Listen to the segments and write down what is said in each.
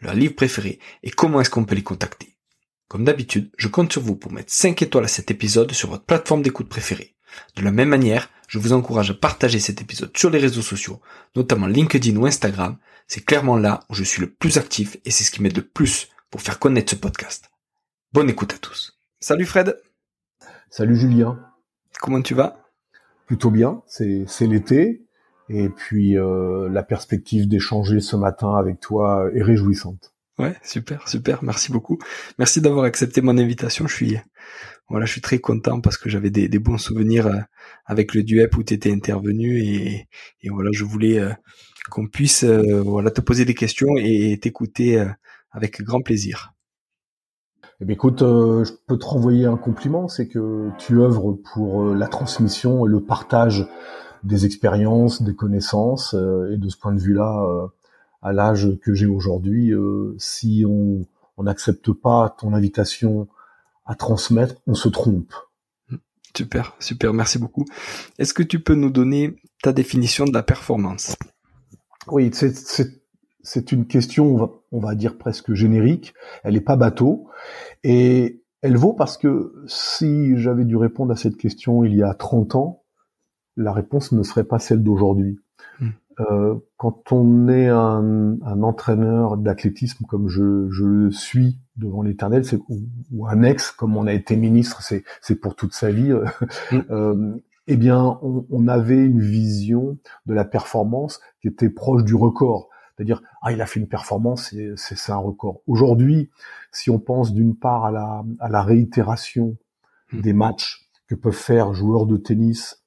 leur livre préféré et comment est-ce qu'on peut les contacter. Comme d'habitude, je compte sur vous pour mettre 5 étoiles à cet épisode sur votre plateforme d'écoute préférée. De la même manière, je vous encourage à partager cet épisode sur les réseaux sociaux, notamment LinkedIn ou Instagram. C'est clairement là où je suis le plus actif et c'est ce qui m'aide le plus pour faire connaître ce podcast. Bonne écoute à tous. Salut Fred. Salut Julien. Comment tu vas? Plutôt bien, c'est l'été et puis euh, la perspective d'échanger ce matin avec toi est réjouissante. Ouais, super, super, merci beaucoup. Merci d'avoir accepté mon invitation. Je suis voilà, je suis très content parce que j'avais des, bons souvenirs euh, avec le duep où tu étais intervenu et, et, voilà, je voulais euh, qu'on puisse voilà te poser des questions et t'écouter avec grand plaisir. Eh bien, écoute, je peux te renvoyer un compliment, c'est que tu œuvres pour la transmission et le partage des expériences, des connaissances, euh, et de ce point de vue-là, euh, à l'âge que j'ai aujourd'hui, euh, si on n'accepte pas ton invitation à transmettre, on se trompe. Super, super, merci beaucoup. Est-ce que tu peux nous donner ta définition de la performance? Oui, c'est une question, on va, on va, dire presque générique. Elle n'est pas bateau. Et elle vaut parce que si j'avais dû répondre à cette question il y a 30 ans, la réponse ne serait pas celle d'aujourd'hui. Hmm. Euh, quand on est un, entraîneur d'athlétisme comme je, je, le suis devant l'éternel, ou, un ex comme on a été ministre, c'est pour toute sa vie. Euh, hmm. euh, eh bien, on, avait une vision de la performance qui était proche du record. C'est-à-dire, ah, il a fait une performance, c'est un record. Aujourd'hui, si on pense d'une part à la, à la réitération hmm. des matchs que peuvent faire joueurs de tennis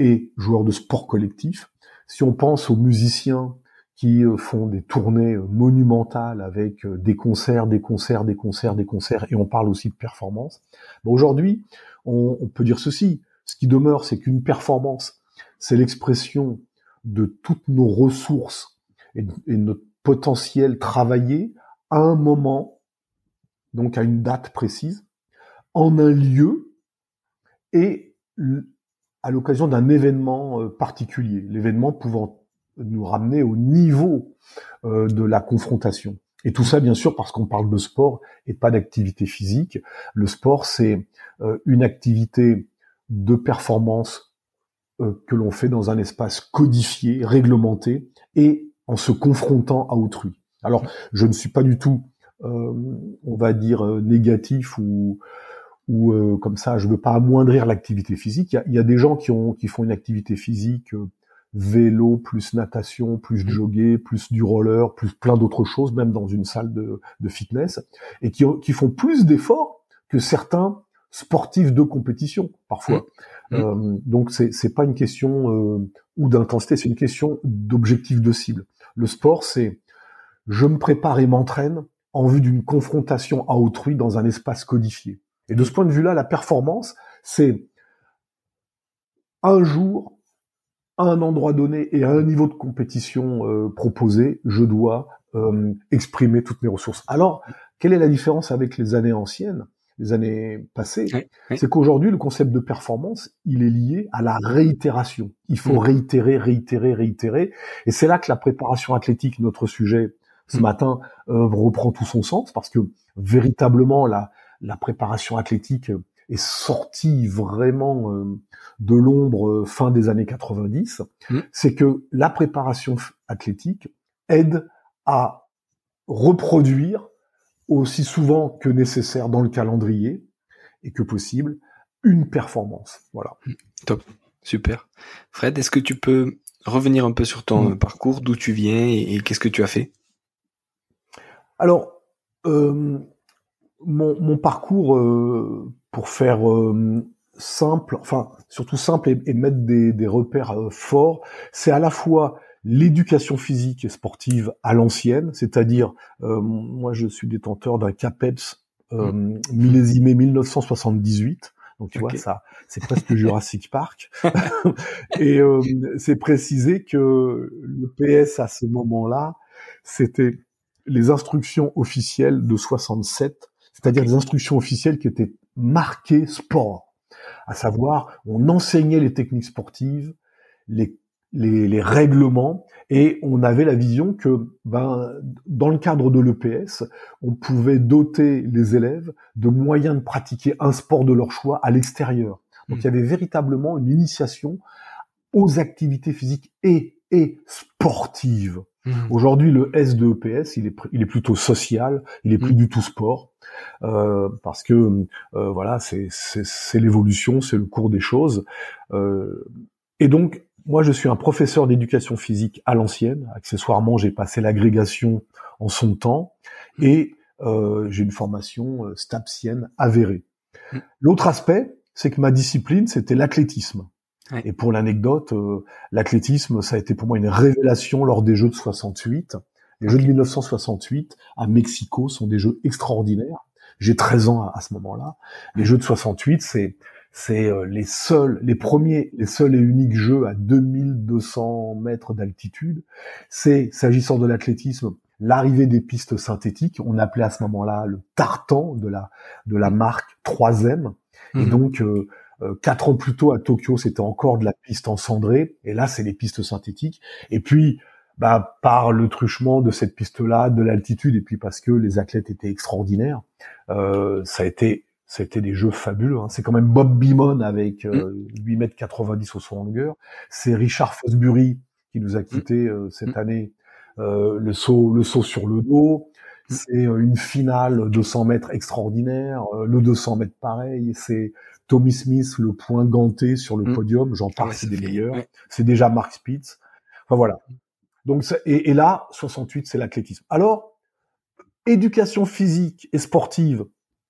et joueurs de sport collectif. Si on pense aux musiciens qui euh, font des tournées euh, monumentales avec euh, des concerts, des concerts, des concerts, des concerts, et on parle aussi de performance. Aujourd'hui, on, peut dire ceci. Ce qui demeure, c'est qu'une performance, c'est l'expression de toutes nos ressources et, notre potentiel travaillé à un moment, donc à une date précise, en un lieu, et à l'occasion d'un événement euh, particulier, l'événement pouvant nous ramener au niveau euh, de la confrontation. Et tout ça, bien sûr, parce qu'on parle de sport et pas d'activité physique. Le sport, c'est euh, une activité de performance que l'on fait dans un espace codifié, réglementé, et en se confrontant à autrui. Alors, je ne suis pas du tout, on va dire, négatif ou ou euh, comme ça, je veux pas amoindrir l'activité physique. Il y a, des gens qui ont qui font une activité physique euh, vélo plus natation plus mmh. jogger plus du roller plus plein d'autres choses, même dans une salle de, de fitness, et qui, qui font plus d'efforts que certains sportifs de compétition parfois. Mmh. Mmh. Euh, donc c'est c'est pas une question euh, ou d'intensité, c'est une question d'objectif de cible. Le sport, c'est je me prépare et m'entraîne en vue d'une confrontation à autrui dans un espace codifié. Et de ce point de vue-là, la performance, c'est un jour, à un endroit donné et à un niveau de compétition euh, proposé, je dois euh, exprimer toutes mes ressources. Alors, quelle est la différence avec les années anciennes, les années passées? C'est qu'aujourd'hui, le concept de performance, il est lié à la réitération. Il faut mm. réitérer, réitérer, réitérer. Et c'est là que la préparation athlétique, notre sujet ce mm. matin, euh, reprend tout son sens, parce que véritablement, la, la préparation athlétique est sortie vraiment euh, de l'ombre euh, fin des années 90, mmh. c'est que la préparation athlétique aide à reproduire aussi souvent que nécessaire dans le calendrier et que possible une performance. Voilà. Mmh. Top. Super. Fred, est-ce que tu peux revenir un peu sur ton mmh. parcours, d'où tu viens et, qu'est-ce que tu as fait? Alors, euh, mon, parcours, euh, pour faire euh, simple, enfin surtout simple et, mettre des, repères euh, forts, c'est à la fois l'éducation physique et sportive à l'ancienne, c'est-à-dire euh, moi je suis détenteur d'un CAPEPS euh, mmh. millésimé 1978. Donc tu vois ça, c'est presque Jurassic Park. et euh, c'est précisé que le PS à ce moment-là, c'était les instructions officielles de 67, c'est-à-dire des instructions officielles qui étaient marquées sport, à savoir on enseignait les techniques sportives, les les, les, règlements et on avait la vision que ben, dans le cadre de l'EPS, on pouvait doter les élèves de moyens de pratiquer un sport de leur choix à l'extérieur. Donc mmh. il y avait véritablement une initiation aux activités physiques et, et sportives. Mmh. Aujourd'hui, le S de EPS, il est, il est plutôt social, il est plus mmh. du tout sport, euh, parce que euh, voilà, c'est l'évolution, c'est le cours des choses. Euh, et donc, moi, je suis un professeur d'éducation physique à l'ancienne. Accessoirement, j'ai passé l'agrégation en son temps mmh. et euh, j'ai une formation euh, stapsienne avérée. Mmh. L'autre aspect, c'est que ma discipline, c'était l'athlétisme. Et pour l'anecdote, euh, l'athlétisme, ça a été pour moi une révélation lors des Jeux de 68. Les Jeux de 1968 à Mexico sont des Jeux extraordinaires. J'ai 13 ans à, à ce moment-là. Les Jeux de 68, c'est c'est euh, les seuls, les premiers, les seuls et uniques jeux à 2200 mètres d'altitude. C'est, s'agissant de l'athlétisme, l'arrivée des pistes synthétiques. On appelait à ce moment-là le tartan de la, de la marque 3M. Et mhm. donc, euh, quatre ans plus tôt à Tokyo, c'était encore de la piste en cendrée. Et là, c'est les pistes synthétiques. Et puis, bah, par le truchement de cette piste-là, de l'altitude, et puis parce que les athlètes étaient extraordinaires, euh, ça a été c'était des jeux fabuleux. Hein. C'est quand même Bob Beamon avec euh, 8 mètres 90 au son longueur. C'est Richard Fosbury qui nous a mm. quittés euh, cette mm. année. Euh, le saut, le saut sur le dos. Mm. C'est euh, une finale 200 mètres extraordinaire. le 200 mètres pareil. C'est Tommy Smith, le point ganté sur le podium. J'en parle, c'est des meilleurs. C'est déjà Mark Spitz. Enfin voilà. Donc et, et là, 68, c'est l'athlétisme. Alors, éducation physique et sportive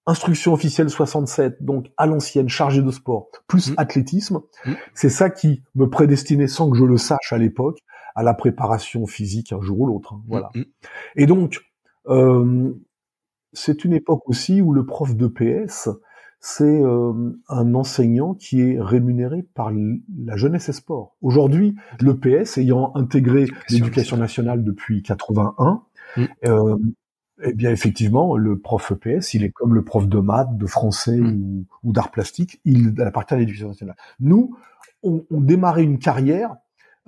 instruction officielle 67, donc à l'ancienne, chargée de sport, plus mmh. athlétisme, mmh. c'est ça qui me prédestinait, sans que je le sache à l'époque, à la préparation physique un jour ou l'autre. Hein, voilà. Et donc, euh, c'est une époque aussi où le prof de PS, c'est euh, un enseignant qui est rémunéré par la jeunesse et sport. Aujourd'hui, le PS, ayant intégré l'éducation nationale depuis 81, euh, eh bien, effectivement, le prof EPS, il est comme le prof de maths, de français mm. ou, d'art plastique, il appartient à l'éducation nationale. Nous, on, on démarrait une carrière.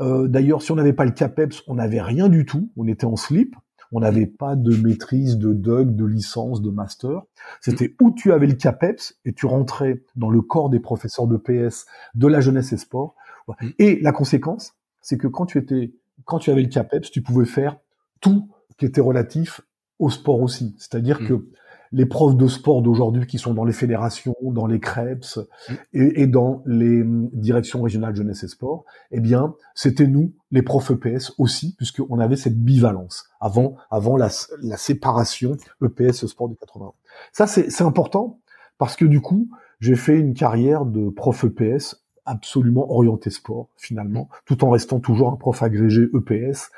Euh, D'ailleurs, si on n'avait pas le CAPEPS, on n'avait rien du tout. On était en slip. On n'avait pas de maîtrise, de DUG, de licence, de master. C'était où tu avais le CAPEPS et tu rentrais dans le corps des professeurs de PS de la jeunesse et sport. Mm. Et la conséquence, c'est que quand tu étais, quand tu avais le CAPEPS, tu pouvais faire tout qui était relatif au sport aussi. C'est-à-dire mm. que les profs de sport d'aujourd'hui qui sont dans les fédérations, dans les CREPS mm. et, dans les hum, directions régionales jeunesse et sport, eh bien, c'était nous, les profs EPS aussi, puisqu'on avait cette bivalence avant, avant la, la séparation EPS sport du 80. Ça, c'est important parce que du coup, j'ai fait une carrière de prof EPS absolument orienté sport finalement, mm. tout en restant toujours un prof agrégé EPS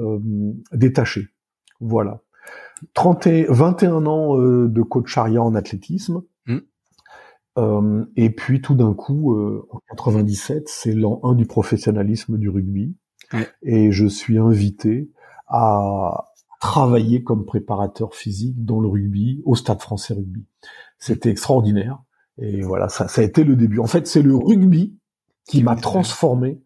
euh, détaché. Voilà. 30 et, 21 ans euh, de coach aria en athlétisme. Mm. Euh, et puis tout d'un coup, euh, en 97, c'est l'an 1 du professionnalisme du rugby. Et je suis invité à travailler comme préparateur physique dans le rugby, au Stade français rugby. C'était extraordinaire. Et voilà, ça, ça a été le début. En fait, c'est le rugby qui m'a transformé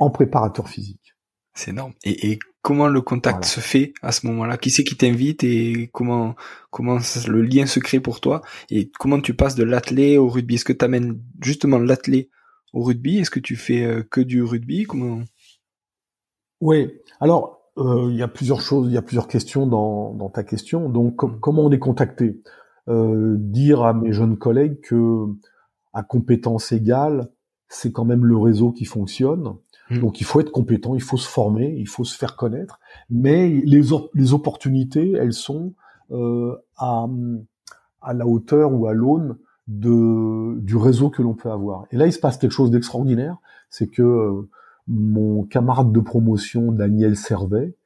en préparateur physique. C'est énorme. Et, et comment le contact se fait à ce moment-là? Qui c'est qui t'invite et comment comment le lien se crée pour toi? Et comment tu passes de l'athlé au rugby? Est-ce que tu amènes justement l'athlé au rugby? Est-ce que tu fais euh, que du rugby? Comment? Oui. Alors euh, il y a plusieurs choses, il y a plusieurs questions dans, dans ta question. Donc mm. comment on est contacté? Euh, Dire à mes jeunes collègues que à compétence égale, c'est quand même le réseau qui fonctionne. Mmh. Donc il faut être compétent, il faut se former, il faut se faire connaître. Mais les, les opportunités, elles sont euh, à, à la hauteur ou à l'aune de, du réseau que l'on peut avoir. Et là, il se passe quelque chose d'extraordinaire, c'est que euh, mon camarade de promotion Daniel Servet,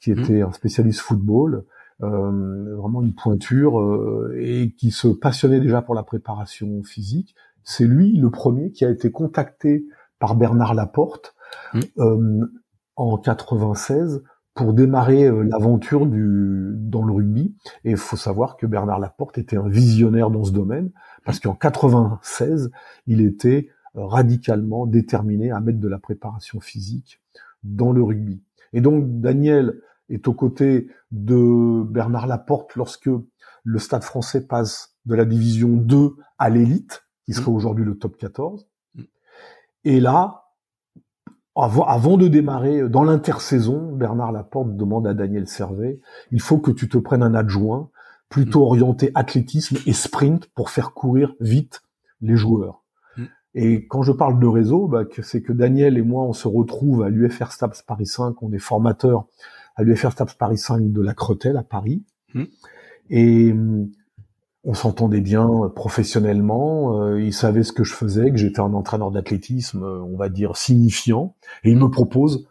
qui Mmh. était un spécialiste football, euh, vraiment une pointure, euh, et qui se passionnait déjà pour la préparation physique. C'est lui le premier qui a été contacté par Bernard Laporte Mmh. euh, en 96 pour démarrer euh, l'aventure du dans le rugby. Et il faut savoir que Bernard Laporte était un visionnaire dans ce domaine, parce qu'en 96, il était euh, radicalement déterminé à mettre de la préparation physique dans le rugby. Et donc Daniel est aux côtés de Bernard Laporte lorsque le Stade français passe de la division 2 à l'élite, qui serait aujourd'hui le top 14. Mm. Et là, avant, avant de démarrer dans l'intersaison, Bernard Laporte demande à Daniel Servet, il faut que tu te prennes un adjoint plutôt orienté athlétisme et sprint pour faire courir vite les joueurs. Mm. Et quand je parle de réseau, bah, c'est que Daniel et moi, on se retrouve à l'UFR Staps Paris 5, on est formateur à l'UFR Staps Paris 5 de la Cretelle à Paris. Mm. Et hum, on s'entendait bien euh, professionnellement, euh, il savait ce que je faisais, que j'étais un entraîneur d'athlétisme, euh, on va dire, signifiant, et il me propose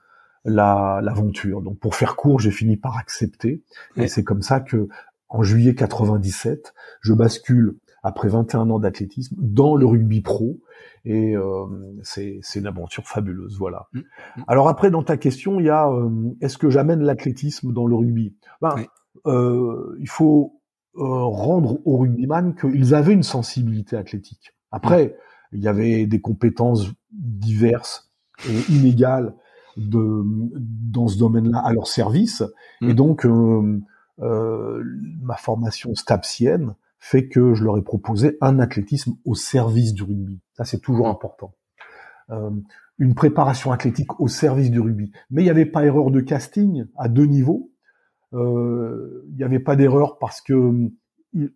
la- l'aventure. Donc pour faire court, j'ai fini par accepter, Ouais. et c'est comme ça que en juillet 97, je bascule après 21 ans d'athlétisme dans le rugby pro, et euh, c'est c'est une aventure fabuleuse, voilà. Mm. Mm. Alors après, dans ta question, il y a euh, est-ce que j'amène l'athlétisme dans le rugby? Ben, Ouais. euh, Il faut rendre aux rugbyman qu'ils avaient une sensibilité athlétique. Après, il y avait des compétences diverses et inégales de, dans ce domaine-là à leur service. Mm. Et donc, euh, euh, ma formation stapsienne fait que je leur ai proposé un athlétisme au service du rugby. Ça, c'est toujours important. Euh, une préparation athlétique au service du rugby. Mais il n'y avait pas erreur de casting à deux niveaux. Euh, Il n'y avait pas d'erreur parce que hum,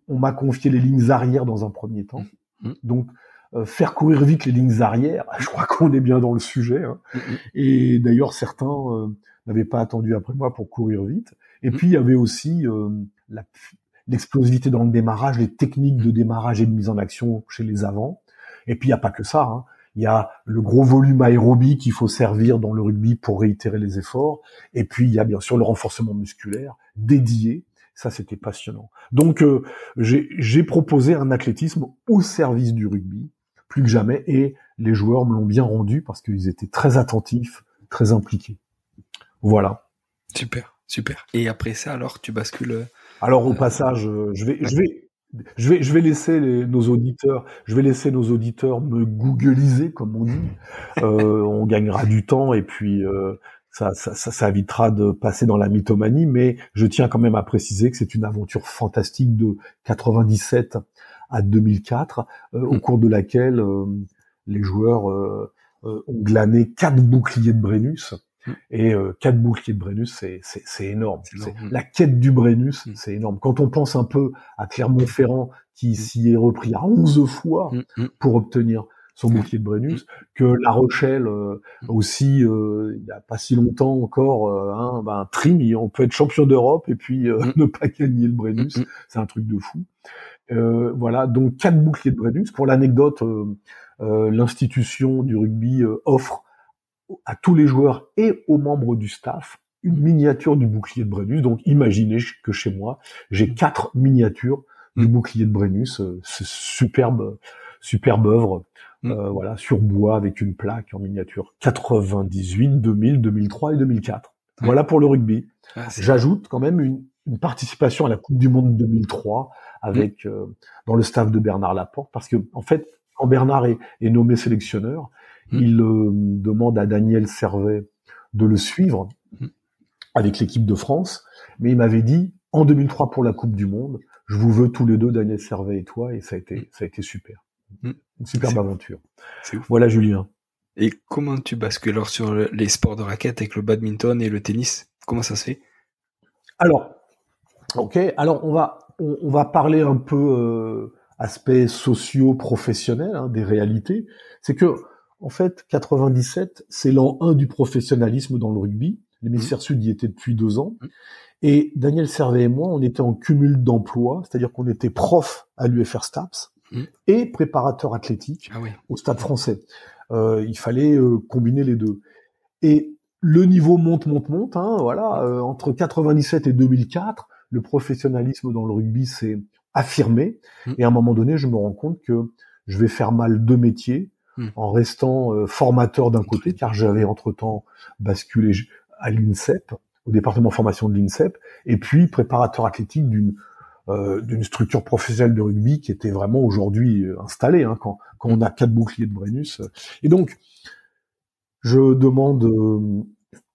on m'a confié les lignes arrière dans un premier temps. Mhm. Donc, euh, faire courir vite les lignes arrière, je crois qu'on est bien dans le sujet. hein. Mm, mm. Et d'ailleurs, certains euh, n'avaient pas attendu après moi pour courir vite. Et puis, il y avait aussi euh, l'explosivité dans le démarrage, les techniques de démarrage et de mise en action chez les avants. Et puis, il n'y a pas que ça. hein. Il y a le gros volume aérobie qu'il faut servir dans le rugby pour réitérer les efforts. Et puis, il y a bien sûr le renforcement musculaire dédié. Ça, c'était passionnant. Donc, euh, j'ai proposé un athlétisme au service du rugby, plus que jamais. Et les joueurs me l'ont bien rendu parce qu'ils étaient très attentifs, très impliqués. Voilà. Super, super. Et après ça, alors, tu bascules. euh, Alors au passage, euh, je vais, je vais, je vais, je vais laisser les- nos auditeurs, je vais laisser nos auditeurs me googliser comme on dit. Euh, on gagnera du temps et puis euh, ça, ça, ça, ça évitera de passer dans la mythomanie. Mais je tiens quand même à préciser que c'est une aventure fantastique de 97 à 2004, euh, au Mm. cours de laquelle euh, les joueurs euh, euh, ont glané quatre boucliers de Brennus. Mm. Et euh, quatre boucliers de Brennus, c'est c'est- c'est énorme. C'est C'est- énorme. La quête du Brennus, Mm. c'est énorme. Quand on pense un peu à Clermont-Ferrand, qui s'y est repris à 11 fois Mm, mm. pour obtenir son bouclier de Brennus, que La Rochelle euh, Mm. aussi, euh, il n'y a pas si longtemps encore, euh, hein, ben, trim, on peut être champion d'Europe et puis euh, Mm. ne pas gagner le Brennus, Mm, mm. c'est un truc de fou. Euh, voilà, donc quatre boucliers de Brennus. Pour l'anecdote, l'institution du rugby euh, offre à tous les joueurs et aux membres du staff une miniature du bouclier de Brennus. Donc imaginez que chez moi, j'ai quatre miniatures du Mm. bouclier de Brennus. Euh, C'est superbe, superbe œuvre. Mm. euh, voilà, sur bois avec une plaque en miniature 98, 2000, 2003 et 2004. Ouais. Voilà pour le rugby. Ah, J'ajoute quand même une, une participation à la Coupe du Monde 2003 avec Mm. euh, dans le staff de Bernard Laporte parce que en fait quand Bernard est, est nommé sélectionneur, Mm. il euh, demande à Daniel Servet de le suivre Mm. avec l'équipe de France, mais il m'avait dit en 2003 pour la Coupe du Monde, je vous veux tous les deux Daniel Servet et toi et ça a été ça a été super. Mm. Une superbe aventure. Voilà Julien. Et comment tu bascules alors sur le- les sports de raquette avec le badminton et le tennis? Comment ça se fait? Alors, ok. Alors on va on, on va parler un peu euh, aspect socio-professionnel hein, des réalités. C'est que en fait 97 c'est l'an 1 du professionnalisme dans le rugby. L'hémisphère sud y était depuis deux ans. Mhm. Et Daniel Servet et moi, on était en cumul d'emploi, c'est-à-dire qu'on était prof à l'UFR Staps Mhm. et préparateur athlétique Ah oui. au Stade français. Euh, il fallait euh, combiner les deux. Et le niveau monte, monte, monte. Hein, voilà, euh, entre 97 et 2004, le professionnalisme dans le rugby s'est affirmé. Et à un moment donné, je me rends compte que je vais faire mal deux métiers mm. en restant euh, formateur d'un côté, car j'avais entre-temps basculé à l'INSEP, au département formation de l'INSEP, et puis préparateur athlétique d'une euh, d'une structure professionnelle de rugby qui était vraiment aujourd'hui installée, hein, quand, quand on a quatre boucliers de Brennus. Et donc, je demande euh,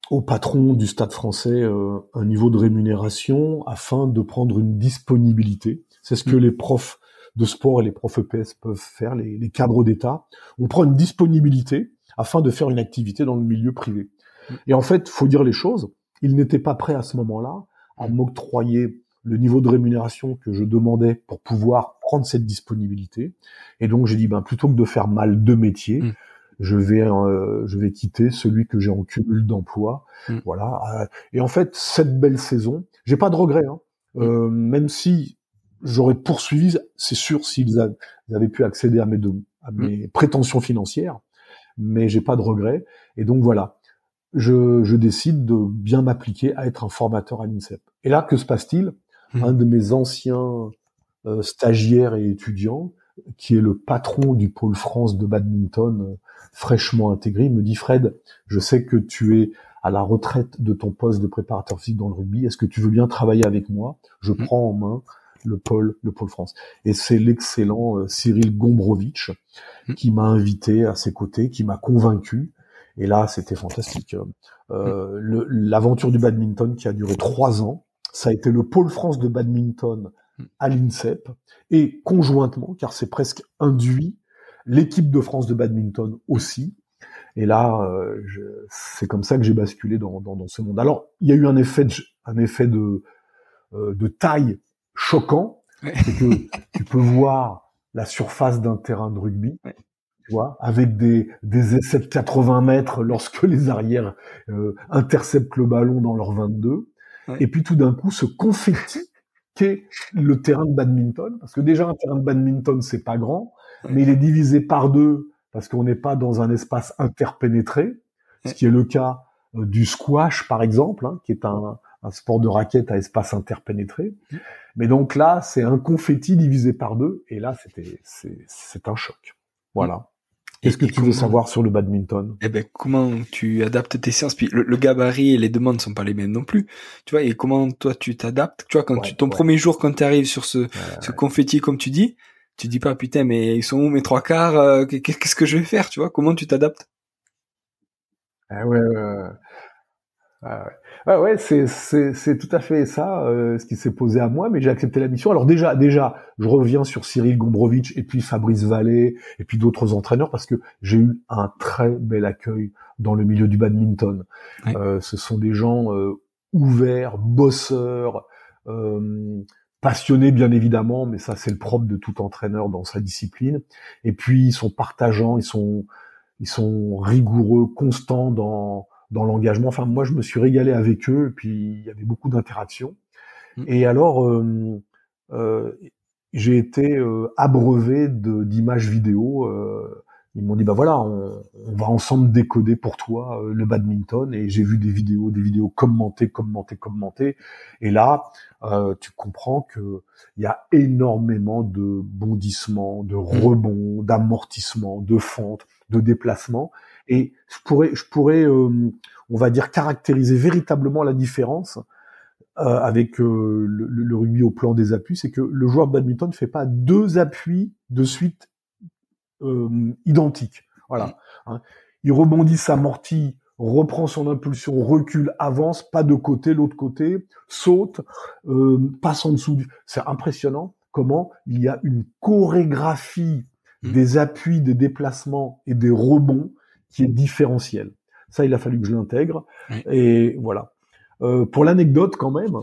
au patron du Stade français euh, un niveau de rémunération afin de prendre une disponibilité. C'est ce que mm. les profs de sport et les profs EPS peuvent faire, les, cadres d'État. On prend une disponibilité afin de faire une activité dans le milieu privé. Mm. Et en fait, faut dire les choses, il n'était pas prêt à ce moment-là à mm. m'octroyer le niveau de rémunération que je demandais pour pouvoir prendre cette disponibilité. Et donc j'ai dit, ben, plutôt que de faire mal deux métiers, je vais euh, je vais quitter celui que j'ai en cumul d'emploi. Mm. Voilà. Et en fait, cette belle saison, j'ai pas de regrets. Hein. Mm. Euh, même si j'aurais poursuivi, c'est sûr s'ils avaient pu accéder à mes, à mm. mes prétentions financières, mais j'ai pas de regrets. Et donc voilà, je, je décide de bien m'appliquer à être un formateur à l'INSEP. Et là, que se passe-t-il? Un de mes anciens euh, stagiaires et étudiants, qui est le patron du pôle France de badminton fraîchement intégré. Me dit Fred, je sais que tu es à la retraite de ton poste de préparateur physique dans le rugby. Est-ce que tu veux bien travailler avec moi? Je mm. prends en main le pôle, le pôle France. Et c'est l'excellent euh, Cyril Gombrowicz mm. qui m'a invité à ses côtés, qui m'a convaincu. Et là, c'était fantastique. Euh, mm. L'aventure du badminton qui a duré trois ans, ça a été le pôle France de badminton à l'INSEP et conjointement, car c'est presque induit, l'équipe de France de badminton aussi. Et là, euh, c'est comme ça que j'ai basculé dans, dans, ce monde. Alors, il y a eu un effet de, un effet de, euh, de taille choquant, c'est que tu peux voir la surface d'un terrain de rugby, tu vois, avec des, des essais de 80 mètres lorsque les arrières euh, interceptent le ballon dans leur 22, et puis tout d'un coup, ce confetti qu'est le terrain de badminton, parce que déjà un terrain de badminton c'est pas grand, mais il est divisé par deux parce qu'on n'est pas dans un espace interpénétré, ce qui est le cas euh, du squash par exemple, hein, qui est un, sport de raquette à espace interpénétré. Mais donc là, c'est un confetti divisé par deux, et là, c'était c'est un choc. Voilà. Qu'est-ce que tu veux savoir sur le badminton? Eh ben, comment tu adaptes tes séances? Puis le, gabarit et les demandes sont pas les mêmes non plus. Tu vois, et comment toi tu t'adaptes? Tu vois, quand tu, ton premier jour, quand tu arrives sur ce, ce confetti, comme tu dis, tu dis pas putain, mais ils sont où mes trois quarts euh, Qu'est-ce que je vais faire? Tu vois, comment tu t'adaptes? Ah ouais, ouais, ah ouais. Ah ouais, c'est c'est tout à fait ça, euh, ce qui s'est posé à moi, mais j'ai accepté la mission. Alors déjà, déjà, je reviens sur Cyril Gombrowicz et puis Fabrice Vallée et puis d'autres entraîneurs parce que j'ai eu un très bel accueil dans le milieu du badminton. Euh, ce sont des gens euh, ouverts, bosseurs, passionnés bien évidemment, mais ça c'est le propre de tout entraîneur dans sa discipline. Et puis ils sont partageants, ils sont ils sont rigoureux, constants dans dans l'engagement. Enfin, moi, je me suis régalé avec eux, et puis il y avait beaucoup d'interactions. Mmh. Et alors, euh, euh, j'ai été euh, abreuvé d'images vidéo. Euh, ils m'ont dit, bah voilà, on, on, va ensemble décoder pour toi euh, le badminton. Et j'ai vu des vidéos, des vidéos commentées, commentées, commentées. Et là, tu comprends que il y a énormément de bondissements, de mmh. rebonds, d'amortissements, de fentes, de déplacements. Et je pourrais, je pourrais, euh, on va dire, caractériser véritablement la différence euh, avec euh, le, rugby au plan des appuis, c'est que le joueur de badminton ne fait pas deux appuis de suite identiques. Voilà. Hein. Il rebondit, s'amortit, reprend son impulsion, recule, avance, pas de côté, l'autre côté, saute, passe en dessous. Du... C'est impressionnant comment il y a une chorégraphie mmh. des appuis, des déplacements et des rebonds qui est différentiel. Ça, il a fallu que je l'intègre. Et voilà. Euh, pour l'anecdote, quand même,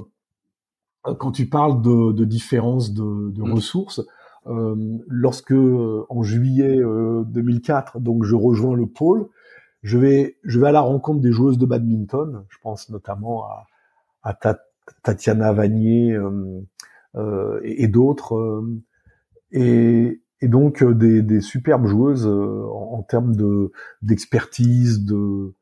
euh, quand tu parles de, de différence de, de mm. ressources, euh, lorsque euh, en juillet 2004, donc je rejoins le pôle, je vais je vais à la rencontre des joueuses de badminton. Je pense notamment à, à Tatiana Vanier et, et d'autres. et, et donc euh, des, des, superbes joueuses euh, en, termes de d'expertise, de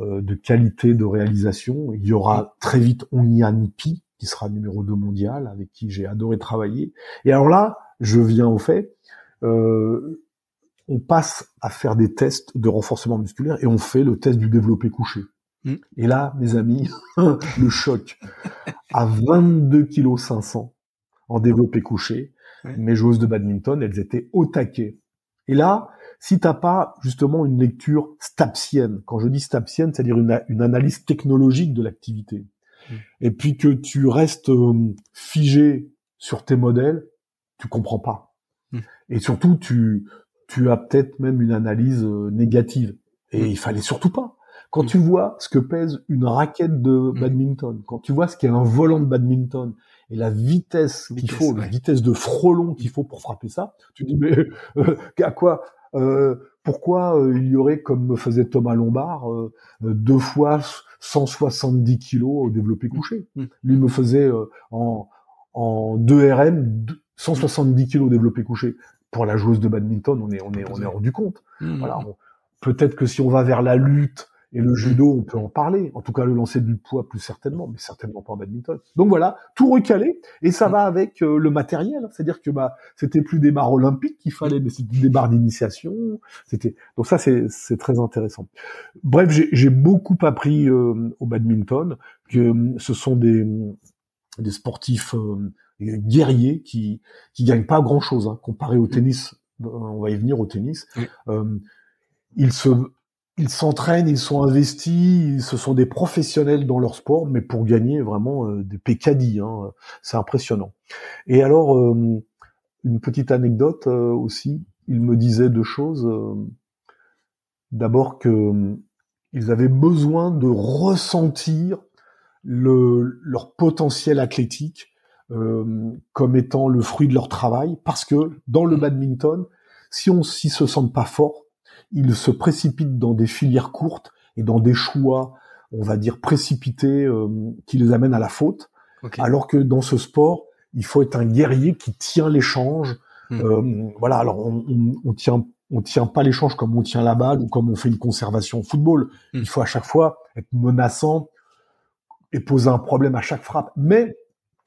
euh, de qualité de réalisation. Il y aura très vite Onyan Pi, qui sera numéro 2 mondial, avec qui j'ai adoré travailler. Et alors là, je viens au fait, euh, on passe à faire des tests de renforcement musculaire et on fait le test du développé couché. Mm. Et là, mes amis, le choc. À 22 kg 500 en développé couché, mes joueuses de badminton, elles étaient au taquet. Et là, si t'as pas justement une lecture stapsienne, quand je dis stapsienne, c'est-à-dire une, analyse technologique de l'activité, mm. et puis que tu restes euh, figé sur tes modèles, tu comprends pas. Mm. Et surtout, tu, tu as peut-être même une analyse euh, négative. Et il fallait surtout pas. Quand tu vois ce que pèse une raquette de badminton, quand tu vois ce qu'est un volant de badminton et la vitesse qu'il faut, la vitesse de frelon qu'il faut pour frapper ça, tu dis mais euh, à quoi euh, pourquoi euh, il y aurait, comme me faisait Thomas Lombard, deux fois 170 kilos au développé mm. couché? Mm. Lui me faisait en, en 2 RM 170 kilos au développé couché. Pour la joueuse de badminton, on est on est on est rendu compte. Mm. Voilà. Peut-être que si on va vers la lutte et le judo, on peut en parler. En tout cas, le lancer du poids, plus certainement, mais certainement pas en badminton. Donc voilà, tout recalé. Et ça va avec euh, le matériel. C'est-à-dire que bah, c'était plus des barres olympiques qu'il fallait, mais c'était des barres d'initiation. C'était donc ça, c'est très intéressant. Bref, j'ai beaucoup appris euh, au badminton que euh, ce sont des des sportifs guerriers qui qui gagnent pas grand chose hein, comparé au tennis. On va y venir au tennis. ils se ils s'entraînent, ils sont investis, ce sont des professionnels dans leur sport, mais pour gagner vraiment euh, des pécadilles, hein, c'est impressionnant. Et alors, euh, une petite anecdote euh, aussi, ils me disaient deux choses. D'abord que ils avaient besoin de ressentir le, leur potentiel athlétique comme étant le fruit de leur travail, parce que dans le badminton, si on s'y se sent pas fort, ils se précipitent dans des filières courtes et dans des choix, on va dire, précipités euh, qui les amènent à la faute. Alors que dans ce sport, il faut être un guerrier qui tient l'échange. Hmm. Euh, voilà, alors on, on, on, tient on tient pas l'échange comme on tient la balle ou comme on fait une conservation au football. Hmm. Il faut à chaque fois être menaçant et poser un problème à chaque frappe. Mais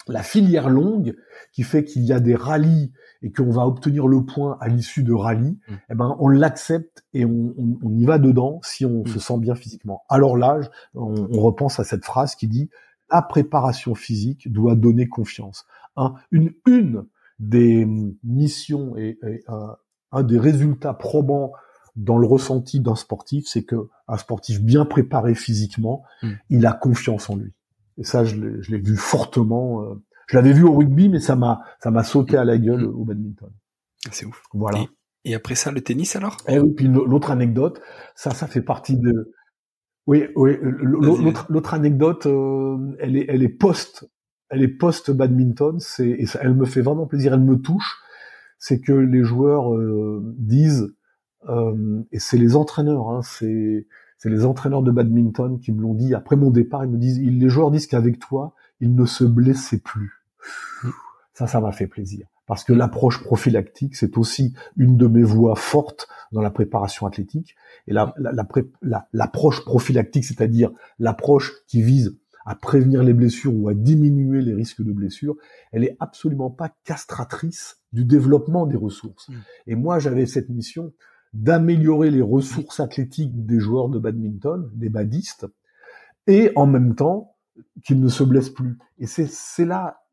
la filière longue qui fait qu'il y a des rallyes et qu'on va obtenir le point à l'issue de rallye, mm. eh ben on l'accepte et on, y va dedans si on mm. se sent bien physiquement. Alors là, on, repense à cette phrase qui dit la préparation physique doit donner confiance. une une des missions et, un des résultats probants dans le ressenti d'un sportif, c'est que un sportif bien préparé physiquement, mm. il a confiance en lui. Et ça, je l'ai vu fortement. Euh, je l'avais vu au rugby, mais ça m'a ça m'a sauté à la gueule au badminton. C'est ouf. Voilà. Et, après ça, le tennis alors? Et eh oui, puis l'autre anecdote, ça, ça fait partie de. Oui, oui. L'autre l'autre anecdote, euh, elle est elle est post elle est post badminton. C'est et ça, elle me fait vraiment plaisir. Elle me touche. C'est que les joueurs euh, disent et c'est les entraîneurs. Hein, c'est c'est les entraîneurs de badminton qui me l'ont dit après mon départ. Ils me disent, les joueurs disent qu'avec toi, ils ne se blessaient plus. Ça, ça m'a fait plaisir. Parce que l'approche prophylactique, c'est aussi une de mes voies fortes dans la préparation athlétique. Et l'approche la, prophylactique, c'est-à-dire l'approche qui vise à prévenir les blessures ou à diminuer les risques de blessures, elle est absolument pas castratrice du développement des ressources. Mmh. Et moi, j'avais cette mission d'améliorer les ressources athlétiques des joueurs de badminton, des badistes, et en même temps qu'ils ne se blessent plus. Et c'est là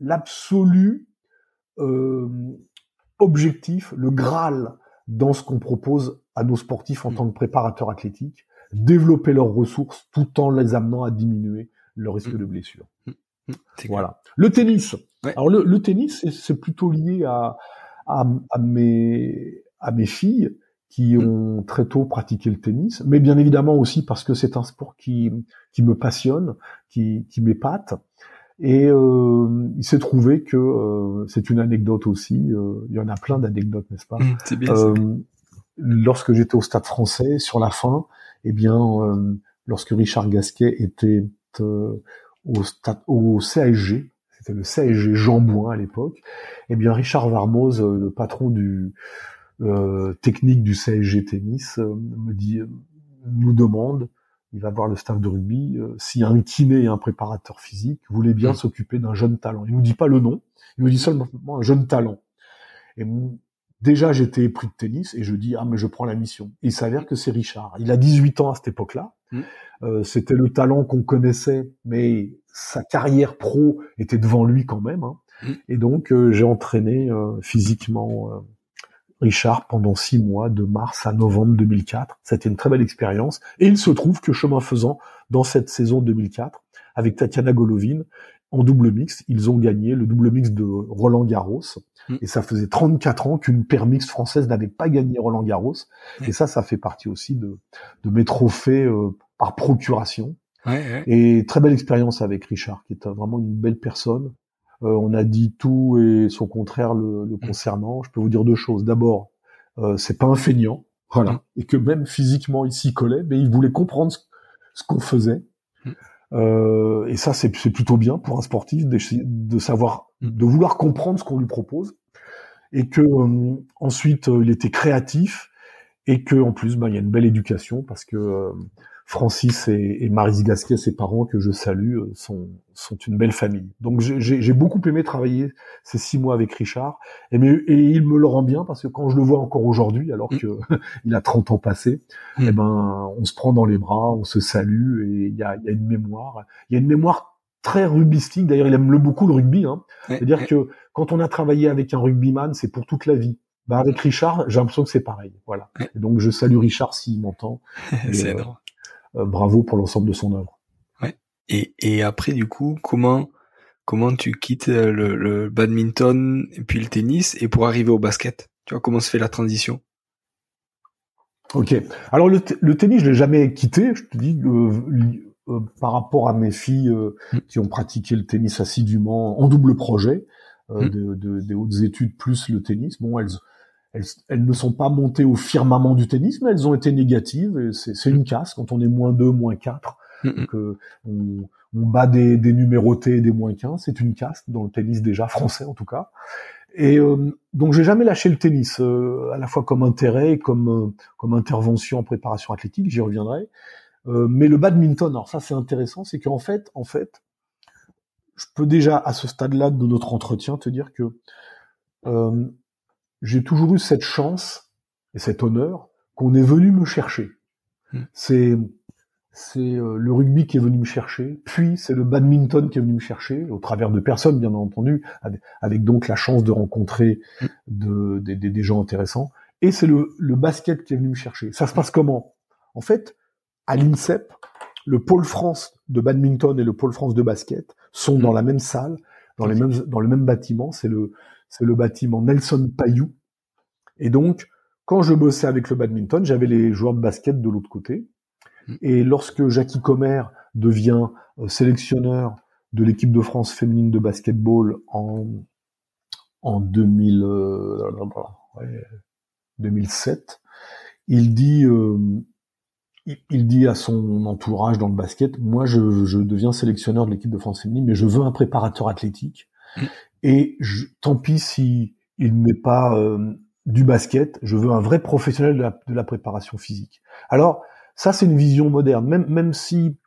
l'absolu euh, objectif, le Graal dans ce qu'on propose à nos sportifs en mm. tant que préparateurs athlétiques, développer leurs ressources tout en les amenant à diminuer le risque mm. de blessure. Mm. Voilà. Le tennis. Alors le, tennis, c'est plutôt lié à, à, à mes à mes filles qui mm. ont très tôt pratiqué le tennis, mais bien évidemment aussi parce que c'est un sport qui, qui me passionne, qui, qui m'épate. Et euh, il s'est trouvé que euh, c'est une anecdote aussi. Euh, il y en a plein d'anecdotes, n'est-ce pas? Mm, C'est bien. lorsque j'étais au Stade Français, sur la fin, eh bien, lorsque Richard Gasquet était au, stade, au CASG, c'était le CASG Jambouin à l'époque, eh bien Richard Varmoz, le patron du euh, technique du CSG Tennis euh, me dit, nous demande il va voir le staff de rugby, euh, si un kiné et un préparateur physique voulaient bien mm. s'occuper d'un jeune talent. Il nous dit pas le nom, il nous dit seulement un jeune talent. Et déjà, j'étais pris de tennis et je dis, ah, mais je prends la mission. il s'avère que c'est Richard. Il a 18 ans à cette époque-là. Mm. Euh, c'était le talent qu'on connaissait, mais sa carrière pro était devant lui quand même. Hein. Mm. Et donc, euh, j'ai entraîné physiquement Richard pendant six mois, de mars à novembre 2004. C'était une très belle expérience. Et il se trouve que chemin faisant, dans cette saison 2004, avec Tatiana Golovin, en double mix, ils ont gagné le double mix de Roland Garros. Mm. Et ça faisait 34 ans qu'une paire mixte française n'avait pas gagné Roland Garros. Mm. Et ça, ça fait partie aussi de, de mes trophées euh, par procuration. Et très belle expérience avec Richard, qui est vraiment une belle personne, on a dit tout et son contraire le, le, mm. concernant. Je peux vous dire deux choses. D'abord, euh, c'est pas un feignant, voilà, mm. et que même physiquement il s'y collait, mais il voulait comprendre ce, qu'on faisait. Mm. Euh, et ça, c'est plutôt bien pour un sportif de, savoir, de vouloir comprendre ce qu'on lui propose, et que euh, ensuite il était créatif, et que en plus, ben, il y a une belle éducation parce que Francis et, et Marise Gasquet, ses parents que je salue, euh, sont, sont une belle famille. Donc j'ai beaucoup aimé travailler ces six mois avec Richard, et, mais, et il me le rend bien parce que quand je le vois encore aujourd'hui, alors mm. que il a 30 ans passés, mm. eh ben on se prend dans les bras, on se salue, et il y a, y a, une mémoire, il y a une mémoire très rugbyistique. D'ailleurs, il aime le beaucoup le rugby. Hein. C'est-à-dire que quand on a travaillé avec un rugbyman, c'est pour toute la vie. Bah avec Richard, j'ai l'impression que c'est pareil. Voilà. donc je salue Richard s'il m'entend. c'est euh, euh, bravo pour l'ensemble de son œuvre. Ouais. Et, et après, du coup, comment comment tu quittes euh, le, le, badminton et puis le tennis et pour arriver au basket? Tu vois comment se fait la transition? Ok. Alors le, le tennis, je l'ai jamais quitté. Je te dis euh, par rapport à mes filles mm. qui ont pratiqué le tennis assidûment en double projet, mm. de, de, des hautes études plus le tennis. Bon, elles elles, ne sont pas montées au firmament du tennis, mais elles ont été négatives. C'est une casse quand on est moins 2, moins 4, que on, on, bat des, des numérotés des moins 15. C'est une casse dans le tennis déjà français en tout cas. Et euh, donc j'ai jamais lâché le tennis, euh, à la fois comme intérêt et comme euh, comme intervention en préparation athlétique. J'y reviendrai. Euh, mais le badminton, alors ça c'est intéressant, c'est qu'en fait, en fait, je peux déjà à ce stade-là de notre entretien te dire que j'ai toujours eu cette chance et cet honneur qu'on est venu me chercher. Hmm. C'est c'est euh, le rugby qui est venu me chercher, puis c'est le badminton qui est venu me chercher, au travers de personnes bien entendu, avec, donc la chance de rencontrer hmm. de, des gens intéressants, et c'est le, le basket qui est venu me chercher. Ça se passe comment? En fait, à l'INSEP, le pôle France de badminton et le pôle France de basket sont hmm. dans la même salle, dans les mêmes dans le même bâtiment. C'est le c'est le bâtiment Nelson Payou. Et donc, quand je bossais avec le badminton, j'avais les joueurs de basket de l'autre côté. Mm. Et lorsque Jackie Comer devient euh, sélectionneur de l'équipe de France féminine de basketball en, en 2000, 2007, euh, il dit, euh, il, dit à son entourage dans le basket, moi je, je deviens sélectionneur de l'équipe de France féminine, mais je veux un préparateur athlétique. Et je, tant pis si il n'est pas euh, du basket, je veux un vrai professionnel de la, de la préparation physique. Alors ça c'est une vision moderne, même même si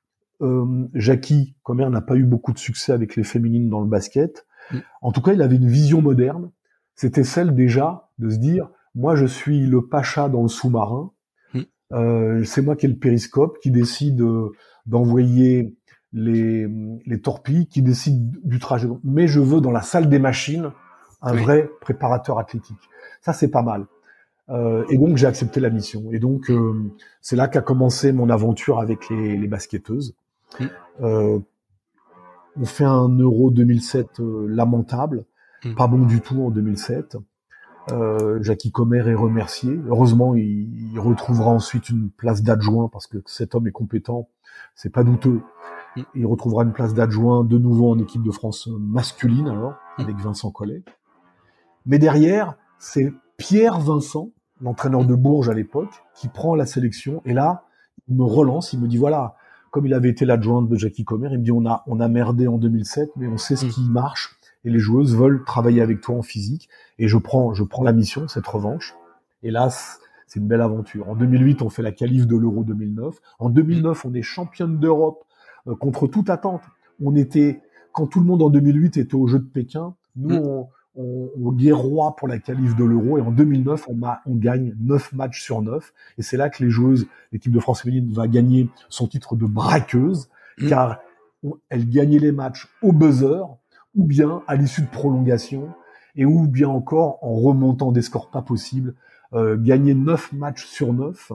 euh, Jackie Comer n'a pas eu beaucoup de succès avec les féminines dans le basket, mm. en tout cas il avait une vision moderne. C'était celle déjà de se dire moi je suis le pacha dans le sous-marin, mm. euh, c'est moi qui ai le périscope qui décide euh, d'envoyer les, les torpilles qui décident du trajet. Mais je veux dans la salle des machines un vrai préparateur athlétique. Ça, c'est pas mal. Euh, et donc, j'ai accepté la mission. Et donc, euh, c'est là qu'a commencé mon aventure avec les, les basketteuses. Mm. Euh, on fait un Euro 2007 euh, lamentable, mm. pas bon du tout en 2007. Euh, Jackie Comer est remercié. Heureusement, il, il retrouvera ensuite une place d'adjoint parce que cet homme est compétent. C'est pas douteux. Il retrouvera une place d'adjoint de nouveau en équipe de France masculine alors, mm. avec Vincent Collet. Mais derrière, c'est Pierre Vincent, l'entraîneur de Bourges à l'époque, qui prend la sélection. Et là, il me relance, il me dit voilà, comme il avait été l'adjoint de Jackie Comer, il me dit on a on a merdé en 2007, mais on sait ce mm. qui marche et les joueuses veulent travailler avec toi en physique. Et je prends je prends la mission, cette revanche. Et là, c'est une belle aventure. En 2008, on fait la qualif de l'Euro 2009. En 2009, on est championne d'Europe euh, contre toute attente. On était, quand tout le monde en 2008 était au Jeu de Pékin, nous, mm. on, on, on pour la qualif de l'Euro et en 2009, on, on gagne 9 matchs sur 9. Et c'est là que les joueuses, l'équipe de France féminine va gagner son titre de braqueuse, mm. car elle gagnait les matchs au buzzer ou bien à l'issue de prolongation et ou bien encore en remontant des scores pas possibles. Euh, gagner 9 matchs sur 9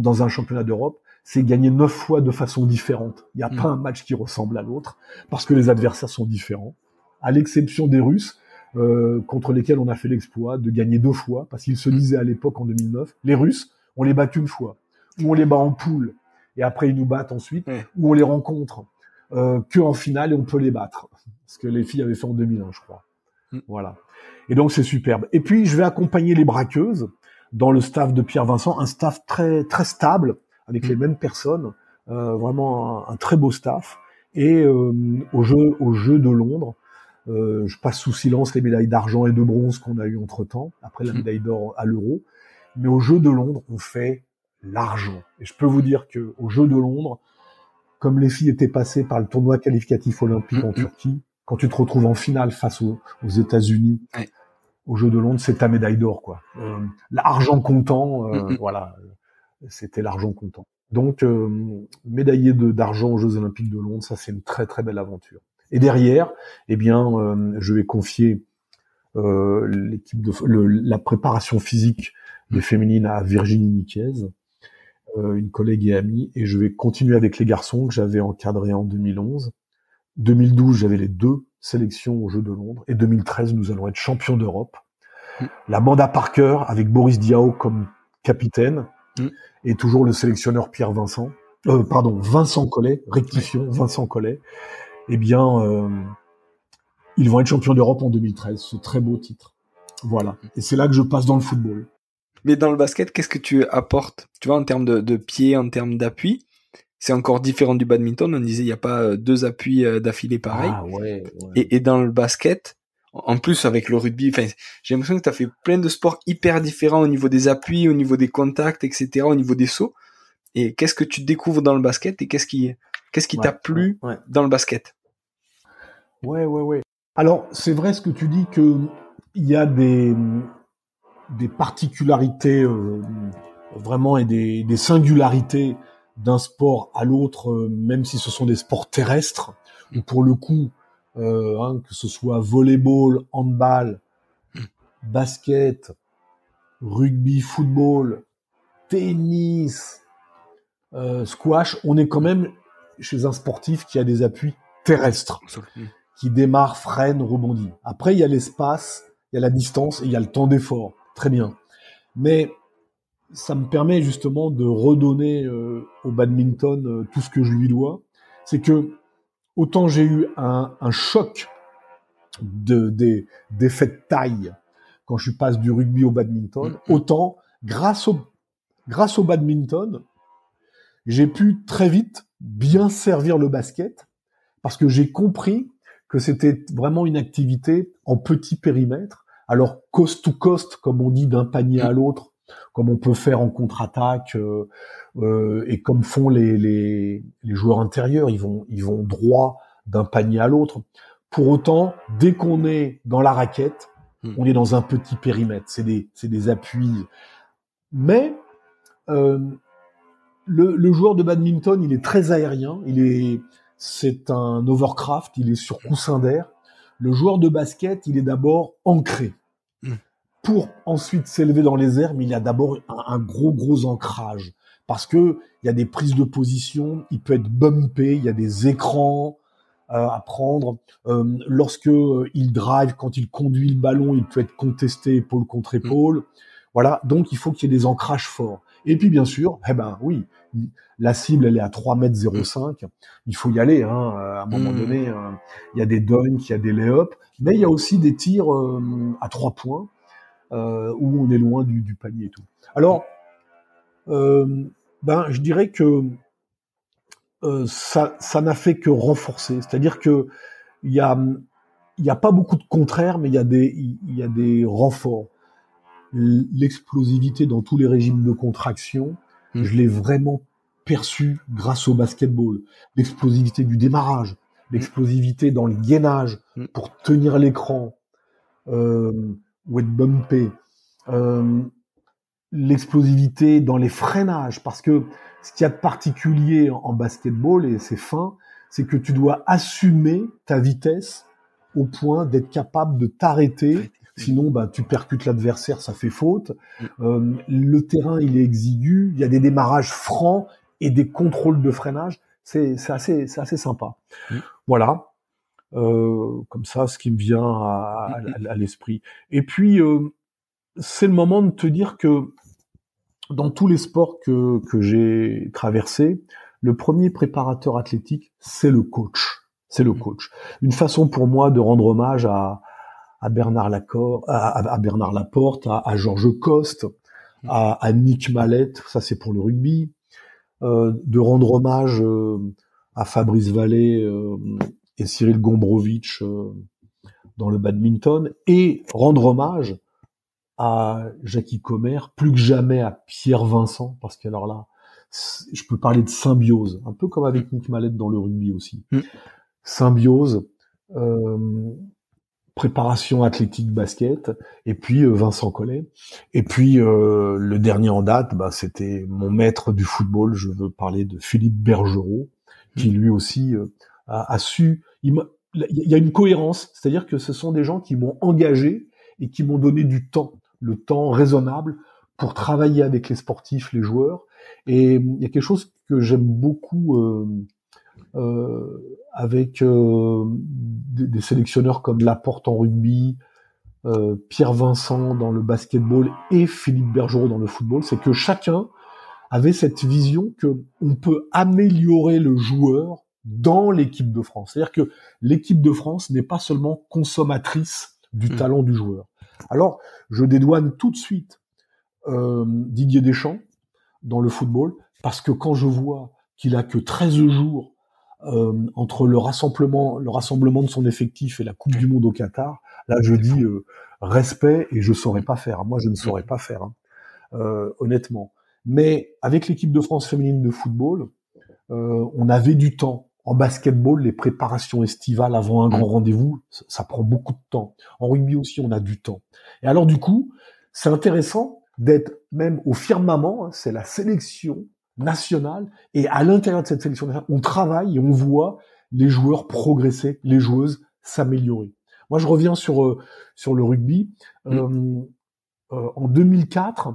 dans un championnat d'Europe, c'est gagner 9 fois de façon différente. Il n'y a mm. pas un match qui ressemble à l'autre parce que les adversaires sont différents. À l'exception des Russes, euh, contre lesquels on a fait l'exploit de gagner deux fois, parce qu'ils se disaient à l'époque en 2009, les Russes, on les bat une fois, ou on les bat en poule, et après ils nous battent ensuite, ou on les rencontre euh, que en finale et on peut les battre, ce que les filles avaient fait en 2001, je crois. Mm. Voilà. Et donc c'est superbe. Et puis je vais accompagner les braqueuses dans le staff de Pierre Vincent, un staff très très stable avec mm. les mêmes personnes, euh, vraiment un, très beau staff. Et euh, au jeu au jeu de Londres, euh, je passe sous silence les médailles d'argent et de bronze qu'on a eu entre temps, après la hmm. médaille d'or à l'euro. Mais au Jeu de Londres, on fait l'argent. Et je peux vous dire que au Jeu de Londres, comme les filles étaient passées par le tournoi qualificatif olympique en hmm, hmm. Turquie, quand tu te retrouves en finale face aux, États-Unis, au Jeu de Londres, c'est ta médaille d'or, quoi. Euh, l'argent comptant, euh, voilà, c'était l'argent comptant. Donc, euh, médaillé d'argent aux Jeux Olympiques de Londres, ça c'est une très très belle aventure. Et derrière, eh bien, euh, je vais confier euh, l'équipe de la préparation physique des féminines à Virginie Niquez, euh, une collègue et amie, et je vais continuer avec les garçons que j'avais encadrés en 2011. 2012, j'avais les deux sélections aux Jeux de Londres, et 2013, nous allons être champions d'Europe. Mm. La Manda Parker avec Boris Diaw comme capitaine, mm. et toujours le sélectionneur Pierre Vincent, euh, pardon, Vincent Collet, rectifions, Vincent Collet, eh bien, euh, ils vont être champions d'Europe en 2013. Ce très beau titre. Voilà. Et c'est là que je passe dans le football. Mais dans le basket, qu'est-ce que tu apportes? Tu vois, en termes de, de pied, en termes d'appui, c'est encore différent du badminton. On disait il n'y a pas euh, deux appuis euh, d'affilée pareil. Ah, ouais, Et, et, dans le basket, en plus avec le rugby, j'ai l'impression que tu as fait plein de sports hyper différents au niveau des appuis, au niveau des contacts, etc., au niveau des sauts. Et qu'est-ce que tu découvres dans le basket et qu'est-ce qui, qu'est-ce qui t'a plu dans le basket? Ouais, ouais, ouais. Alors, c'est vrai ce que tu dis que il y a des, des particularités euh, vraiment et des, des singularités d'un sport à l'autre, euh, même si ce sont des sports terrestres, ou pour le coup, euh, hein, que ce soit volleyball, handball, basket, rugby, football, tennis, squash, on est quand même chez un sportif qui a des appuis terrestres qui démarre, freine, rebondit. Après, il y a l'espace, il y a la distance et il y a le temps d'effort. Très bien. Mais ça me permet justement de redonner euh, au badminton euh, tout ce que je lui dois. C'est que autant j'ai eu un, choc de, des, de taille quand je passe du rugby au badminton, mm, mm. autant grâce au, grâce au badminton, j'ai pu très vite bien servir le basket parce que j'ai compris que c'était vraiment une activité en petit périmètre. Alors cost to cost, comme on dit d'un panier à l'autre, comme on peut faire en contre-attaque euh, euh, et comme font les, les, les, joueurs intérieurs, ils vont ils vont droit d'un panier à l'autre. Pour autant, dès qu'on est dans la raquette, hmm. on est dans un petit périmètre. C'est des c'est des appuis. Mais euh, le, le joueur de badminton, il est très aérien. Il est c'est un overcraft, il est sur coussin d'air. Le joueur de basket, il est d'abord ancré. Pour ensuite s'élever dans les airs, mais il y a d'abord un, gros gros ancrage parce que il y a des prises de position, il peut être bumpé, il y a des écrans euh, à prendre. Euh, lorsque euh, il drive, quand il conduit le ballon, il peut être contesté épaule contre hmm. épaule. Voilà, donc il faut qu'il y ait des ancrages forts. Et puis bien sûr, eh ben oui, la cible elle est à 3 mètres 05. Il faut y aller. Hein, à un moment hmm. donné, euh, il y a des dunks, il y a des lay-up, mais il y a aussi des tirs à trois points euh, où on est loin du, panier et tout. Alors, ben je dirais que ça ça n'a fait que renforcer. C'est-à-dire que il y a y a pas beaucoup de contraires, mais il y a des il y a des renforts l'explosivité dans tous les régimes de contraction, Mm. je l'ai vraiment perçu grâce au basketball. L'explosivité du démarrage, l'explosivité dans le gainage Mm. pour tenir l'écran, euh, ou être bumpé, euh, l'explosivité dans les freinages, parce que ce qu'il y a de particulier en basketball, et c'est fin, c'est que tu dois assumer ta vitesse au point d'être capable de t'arrêter Sinon, bah, tu percutes l'adversaire, ça fait faute. Euh, le terrain, il est exigu. Il y a des démarrages francs et des contrôles de freinage. C'est c'est assez, c'est assez sympa. Mm. Voilà. Euh, comme ça, ce qui me vient à, à- à l'esprit. Et puis, euh, c'est le moment de te dire que dans tous les sports que, que j'ai traversés, le premier préparateur athlétique, c'est le coach. C'est le coach. Une façon pour moi de rendre hommage à, à Bernard Lacor, à, à- à Bernard Laporte, à, à Georges Coste, à, à Nick Mallette, ça c'est pour le rugby, euh, de rendre hommage euh, à Fabrice Vallée euh, et Cyril Gombrowicz euh, dans le badminton, et rendre hommage à Jackie Comer, plus que jamais à Pierre Vincent, parce que alors là, je peux parler de symbiose, un peu comme avec Nick Mallette dans le rugby aussi. Mm. Symbiose, euh, préparation athlétique basket, et puis euh, Vincent Collet. Et puis euh, le dernier en date, bah, c'était mon maître du football, je veux parler de Philippe Bergerot, qui lui aussi euh, a, a su... Il y a une cohérence, c'est-à-dire que ce sont des gens qui m'ont engagé et qui m'ont donné du temps, le temps raisonnable pour travailler avec les sportifs, les joueurs. Et il y a quelque chose que j'aime beaucoup euh, euh, avec euh, des, des sélectionneurs comme Laporte en rugby, euh, Pierre Vincent dans le basketball et Philippe Bergerot dans le football, c'est que chacun avait cette vision que on peut améliorer le joueur dans l'équipe de France. C'est-à-dire que l'équipe de France n'est pas seulement consommatrice du Mm. talent du joueur. Alors, je dédouane tout de suite euh, Didier Deschamps dans le football, parce que quand je vois qu'il a que 13 jours euh, entre le rassemblement, le rassemblement de son effectif et la Coupe du Monde au Qatar, là je dis euh, respect et je saurais pas faire. Moi, je ne saurais pas faire, hein, euh, honnêtement. Mais avec l'équipe de France féminine de football, euh, on avait du temps. En basketball, les préparations estivales avant un grand rendez-vous, ça, ça prend beaucoup de temps. En rugby aussi, on a du temps. Et alors du coup, c'est intéressant d'être même au firmament, hein, c'est la sélection nationale, et à l'intérieur de cette sélection nationale, on travaille et on voit les joueurs progresser, les joueuses s'améliorer. Moi, je reviens sur euh, sur le rugby. Euh, euh, en 2004,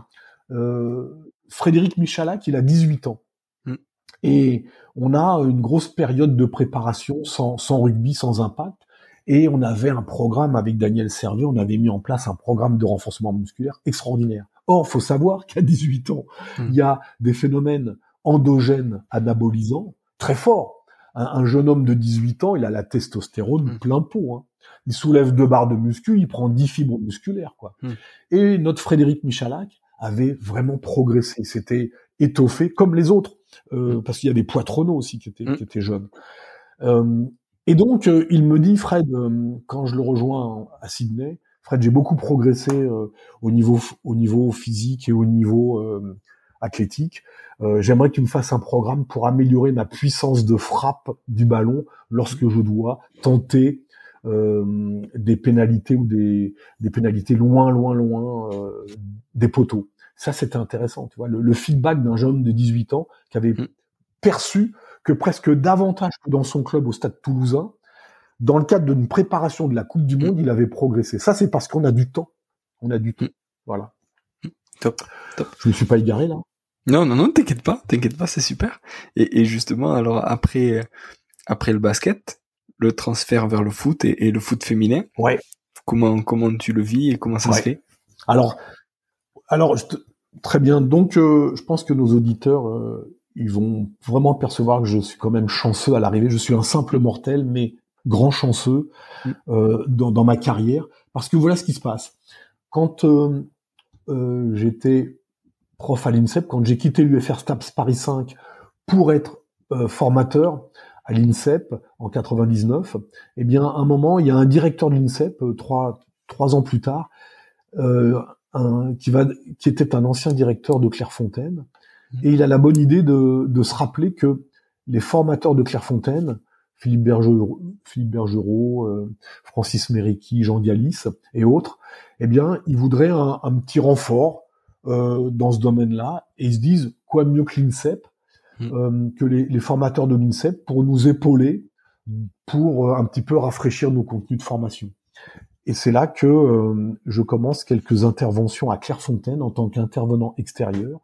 euh, Frédéric Michalak, il a 18 ans. Et on a une grosse période de préparation sans, sans rugby, sans impact. Et on avait un programme avec Daniel Servier, on avait mis en place un programme de renforcement musculaire extraordinaire. Or, faut savoir qu'à 18 ans, Mm. il y a des phénomènes endogènes anabolisants très forts. Un, un jeune homme de 18 ans, il a la testostérone Mm. plein pot. Hein. Il soulève deux barres de muscu, il prend 10 fibres musculaires. quoi. Mm. Et notre Frédéric Michalak avait vraiment progressé. C'était étoffé comme les autres, euh, parce qu'il y avait Poitronneau aussi qui était, Mm. qui était jeune. Euh, et donc, euh, il me dit, Fred, quand je le rejoins à Sydney, Fred, j'ai beaucoup progressé au niveau au niveau physique et au niveau athlétique. J'aimerais que tu me fasses un programme pour améliorer ma puissance de frappe du ballon lorsque je dois tenter euh, des pénalités ou des, des pénalités loin, loin, loin euh, des poteaux. Ça, c'était intéressant. Tu vois, le, le feedback d'un jeune de 18 ans qui avait Mm. perçu que presque davantage que dans son club au Stade Toulousain, dans le cadre d'une préparation de la Coupe du Monde, il avait progressé. Ça, c'est parce qu'on a du temps. On a du temps. Mm. Voilà. Top, top. Je ne suis pas égaré là. Non, non, non, t'inquiète pas, t'inquiète pas, c'est super. Et, et justement, alors après, après le basket, le transfert vers le foot et, et le foot féminin, Ouais. comment, comment tu le vis et comment ça se fait? Alors, alors je te- très bien. Donc, euh, je pense que nos auditeurs, euh, ils vont vraiment percevoir que je suis quand même chanceux à l'arrivée. Je suis un simple mortel, mais grand chanceux euh, dans, dans ma carrière, parce que voilà ce qui se passe. Quand euh, euh, j'étais prof à l'INSEP, quand j'ai quitté l'UFR STAPS Paris 5 pour être euh, formateur à l'INSEP en 99, eh bien, à un moment, il y a un directeur de l'INSEP, trois, trois ans plus tard, euh, un, qui va, qui était un ancien directeur de Clairefontaine, Mhm. et il a la bonne idée de, de se rappeler que les formateurs de Clairefontaine, Philippe Bergerot, Philippe Bergerot euh, Francis Mériqui, Jean Galis et autres, eh bien, ils voudraient un, un petit renfort euh, dans ce domaine-là, et ils se disent quoi mieux que l'INSEP, Mhm. euh, que les, les formateurs de l'INSEP pour nous épauler, pour euh, un petit peu rafraîchir nos contenus de formation. Et c'est là que euh, je commence quelques interventions à Clairefontaine en tant qu'intervenant extérieur,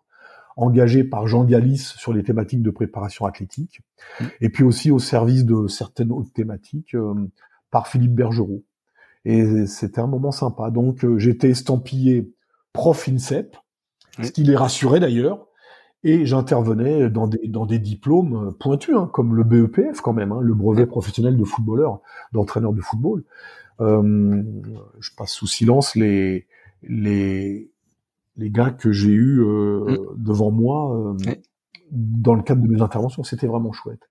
engagé par Jean Galis sur les thématiques de préparation athlétique, Mm. et puis aussi au service de certaines autres thématiques euh, par Philippe Bergerot. Et c'était un moment sympa. Donc euh, j'étais estampillé prof INSEP, ce qui les rassurait d'ailleurs, et j'intervenais dans des, dans des diplômes pointus, hein, comme le BEPF quand même, hein, le brevet professionnel de footballeur, d'entraîneur de football. Euh, je passe sous silence les les les gars que j'ai eu euh, devant moi euh, Oui. dans le cadre de mes interventions. C'était vraiment chouette.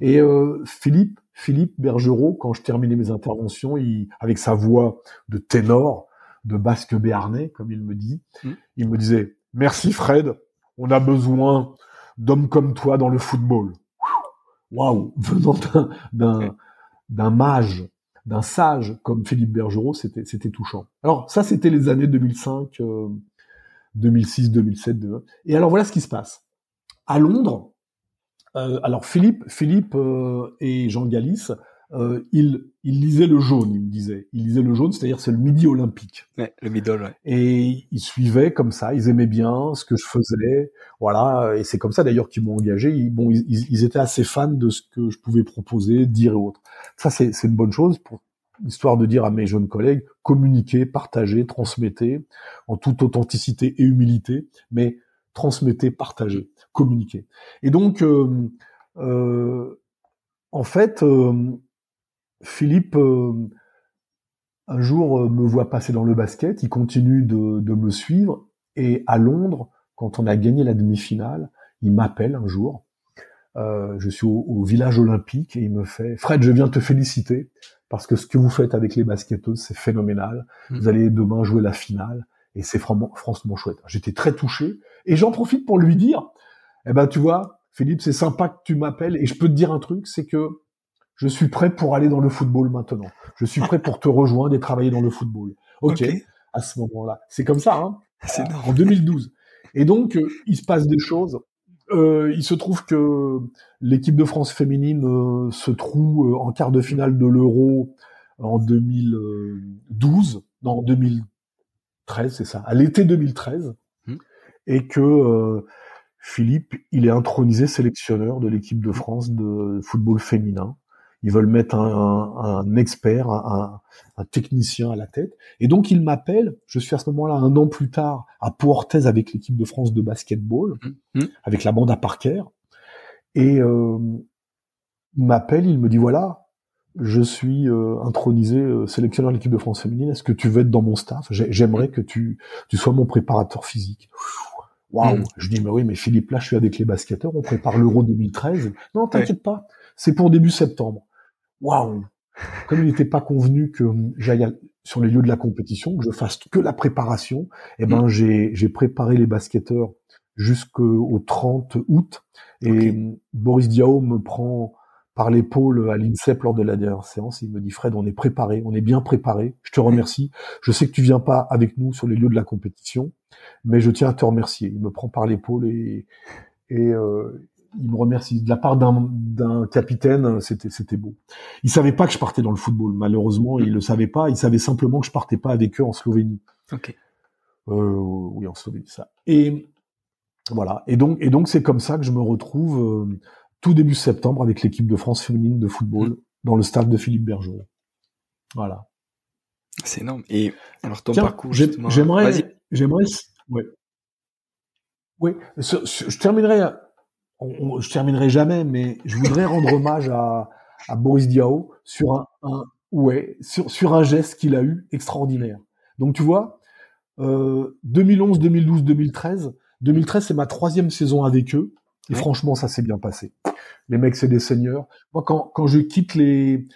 Et euh, Philippe Philippe Bergerot, quand je terminais mes interventions, il, avec sa voix de ténor, de basque béarnais, comme il me dit, Mm. il me disait Merci Fred, on a besoin d'hommes comme toi dans le football. Waouh, venant d'un d'un mage, d'un sage comme Philippe Bergerot, c'était c'était touchant. Alors ça, c'était les années 2005, euh, 2006, 2007. de- Et alors voilà ce qui se passe. À Londres, euh, alors Philippe, Philippe euh, et Jean Galis, euh, ils, ils lisaient le jaune, ils me disaient. Ils lisaient le jaune, c'est-à-dire c'est le midi olympique. Ouais, le middle, ouais. Et ils suivaient comme ça, ils aimaient bien ce que je faisais, voilà. Et c'est comme ça d'ailleurs qu'ils m'ont engagé. Ils, bon, ils, ils- ils étaient assez fans de ce que je pouvais proposer, dire et autres. Ça, c'est c'est une bonne chose pour histoire de dire à mes jeunes collègues communiquez, partagez, transmettez en toute authenticité et humilité, mais transmettez, partagez, communiquez. Et donc, euh, euh, en fait, euh, Philippe euh, un jour euh, me voit passer dans le basket, il continue de, de me suivre, et à Londres, quand on a gagné la demi-finale, il m'appelle un jour. Euh, je suis au, au village olympique et il me fait Fred, je viens te féliciter parce que ce que vous faites avec les basketteuses, c'est phénoménal. Vous allez demain jouer la finale et c'est franchement, franchement chouette. J'étais très touché et j'en profite pour lui dire, eh ben tu vois, Philippe, c'est sympa que tu m'appelles et je peux te dire un truc, c'est que je suis prêt pour aller dans le football maintenant. Je suis prêt pour te rejoindre et travailler dans le football. Ok, à ce moment-là, c'est comme ça, hein C'est en 2012. Et donc, euh, il se passe des choses. Euh, il se trouve que l'équipe de France féminine euh, se trouve euh, en quart de finale de l'Euro en 2012, non, en 2013, c'est ça, à l'été 2013, Hmm. et que Philippe, il est intronisé sélectionneur de l'équipe de France de football féminin. Ils veulent mettre un, un- un expert, un, un technicien à la tête. Et donc, il m'appelle. Je suis à ce moment-là, un an plus tard, à Pau-Orthez avec l'équipe de France de basketball, Mhm. avec la bande à Parker. Et euh, il m'appelle, il me dit, voilà, je suis euh, intronisé euh, sélectionneur de l'équipe de France féminine. Est-ce que tu veux être dans mon staff? J'ai- J'aimerais que tu, tu sois mon préparateur physique. Waouh Mhm. Je dis, mais oui, mais Philippe, là, je suis avec les basketteurs, on prépare l'Euro 2013. Non, t'inquiète pas, c'est pour début septembre. Waouh Comme il n'était pas convenu que hum, j'aille sur les lieux de la compétition, que je fasse que la préparation, eh ben, j'ai j'ai préparé les basketteurs jusqu'au 30 août. Et hum, Boris Diao me prend par l'épaule à l'INSEP lors de la dernière séance. Il me dit, Fred, on est préparé, on est bien préparé. Je te remercie. Je sais que tu viens pas avec nous sur les lieux de la compétition, mais je tiens à te remercier. Il me prend par l'épaule et, et euh, il me remercie. De la part d'un capitaine, c'était c'était beau. Il savait pas que je partais dans le football. Malheureusement, il le savait pas. Il savait simplement que je partais pas avec eux en Slovénie. Ok. Euh, oui, en Slovénie, ça. Et voilà. Et donc, et donc, c'est comme ça que je me retrouve euh, tout début septembre avec l'équipe de France féminine de football dans le stade de Philippe Bergeron. Voilà. C'est énorme. Et alors ton Tiens, parcours j'aimerais, j'aimerais, ouais. Oui, je terminerai, on- on- je terminerai jamais, mais je voudrais rendre hommage à, à Boris Diaw sur un, un- ouais, sur, sur un geste qu'il a eu extraordinaire. Donc tu vois, euh, 2011, 2012, 2013, 2013 c'est ma troisième saison avec eux, et Ouais. franchement ça s'est bien passé. Les mecs c'est des seigneurs. Moi quand, quand je quitte les,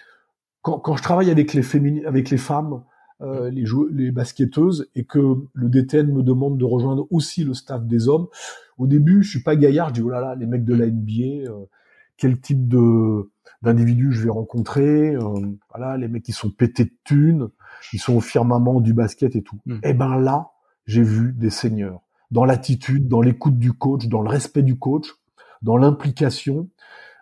quand, quand je travaille avec les féminines, avec les femmes, euh, les, les basketteuses et que le DTN me demande de rejoindre aussi le staff des hommes. Au début, je suis pas gaillard, je dis oh là là, les mecs de la NBA, euh, quel type de d'individus je vais rencontrer euh, Voilà, les mecs qui sont pétés de thunes, ils sont au firmament du basket et tout. Mm. Et eh ben là, j'ai vu des seigneurs dans l'attitude, dans l'écoute du coach, dans le respect du coach, dans l'implication.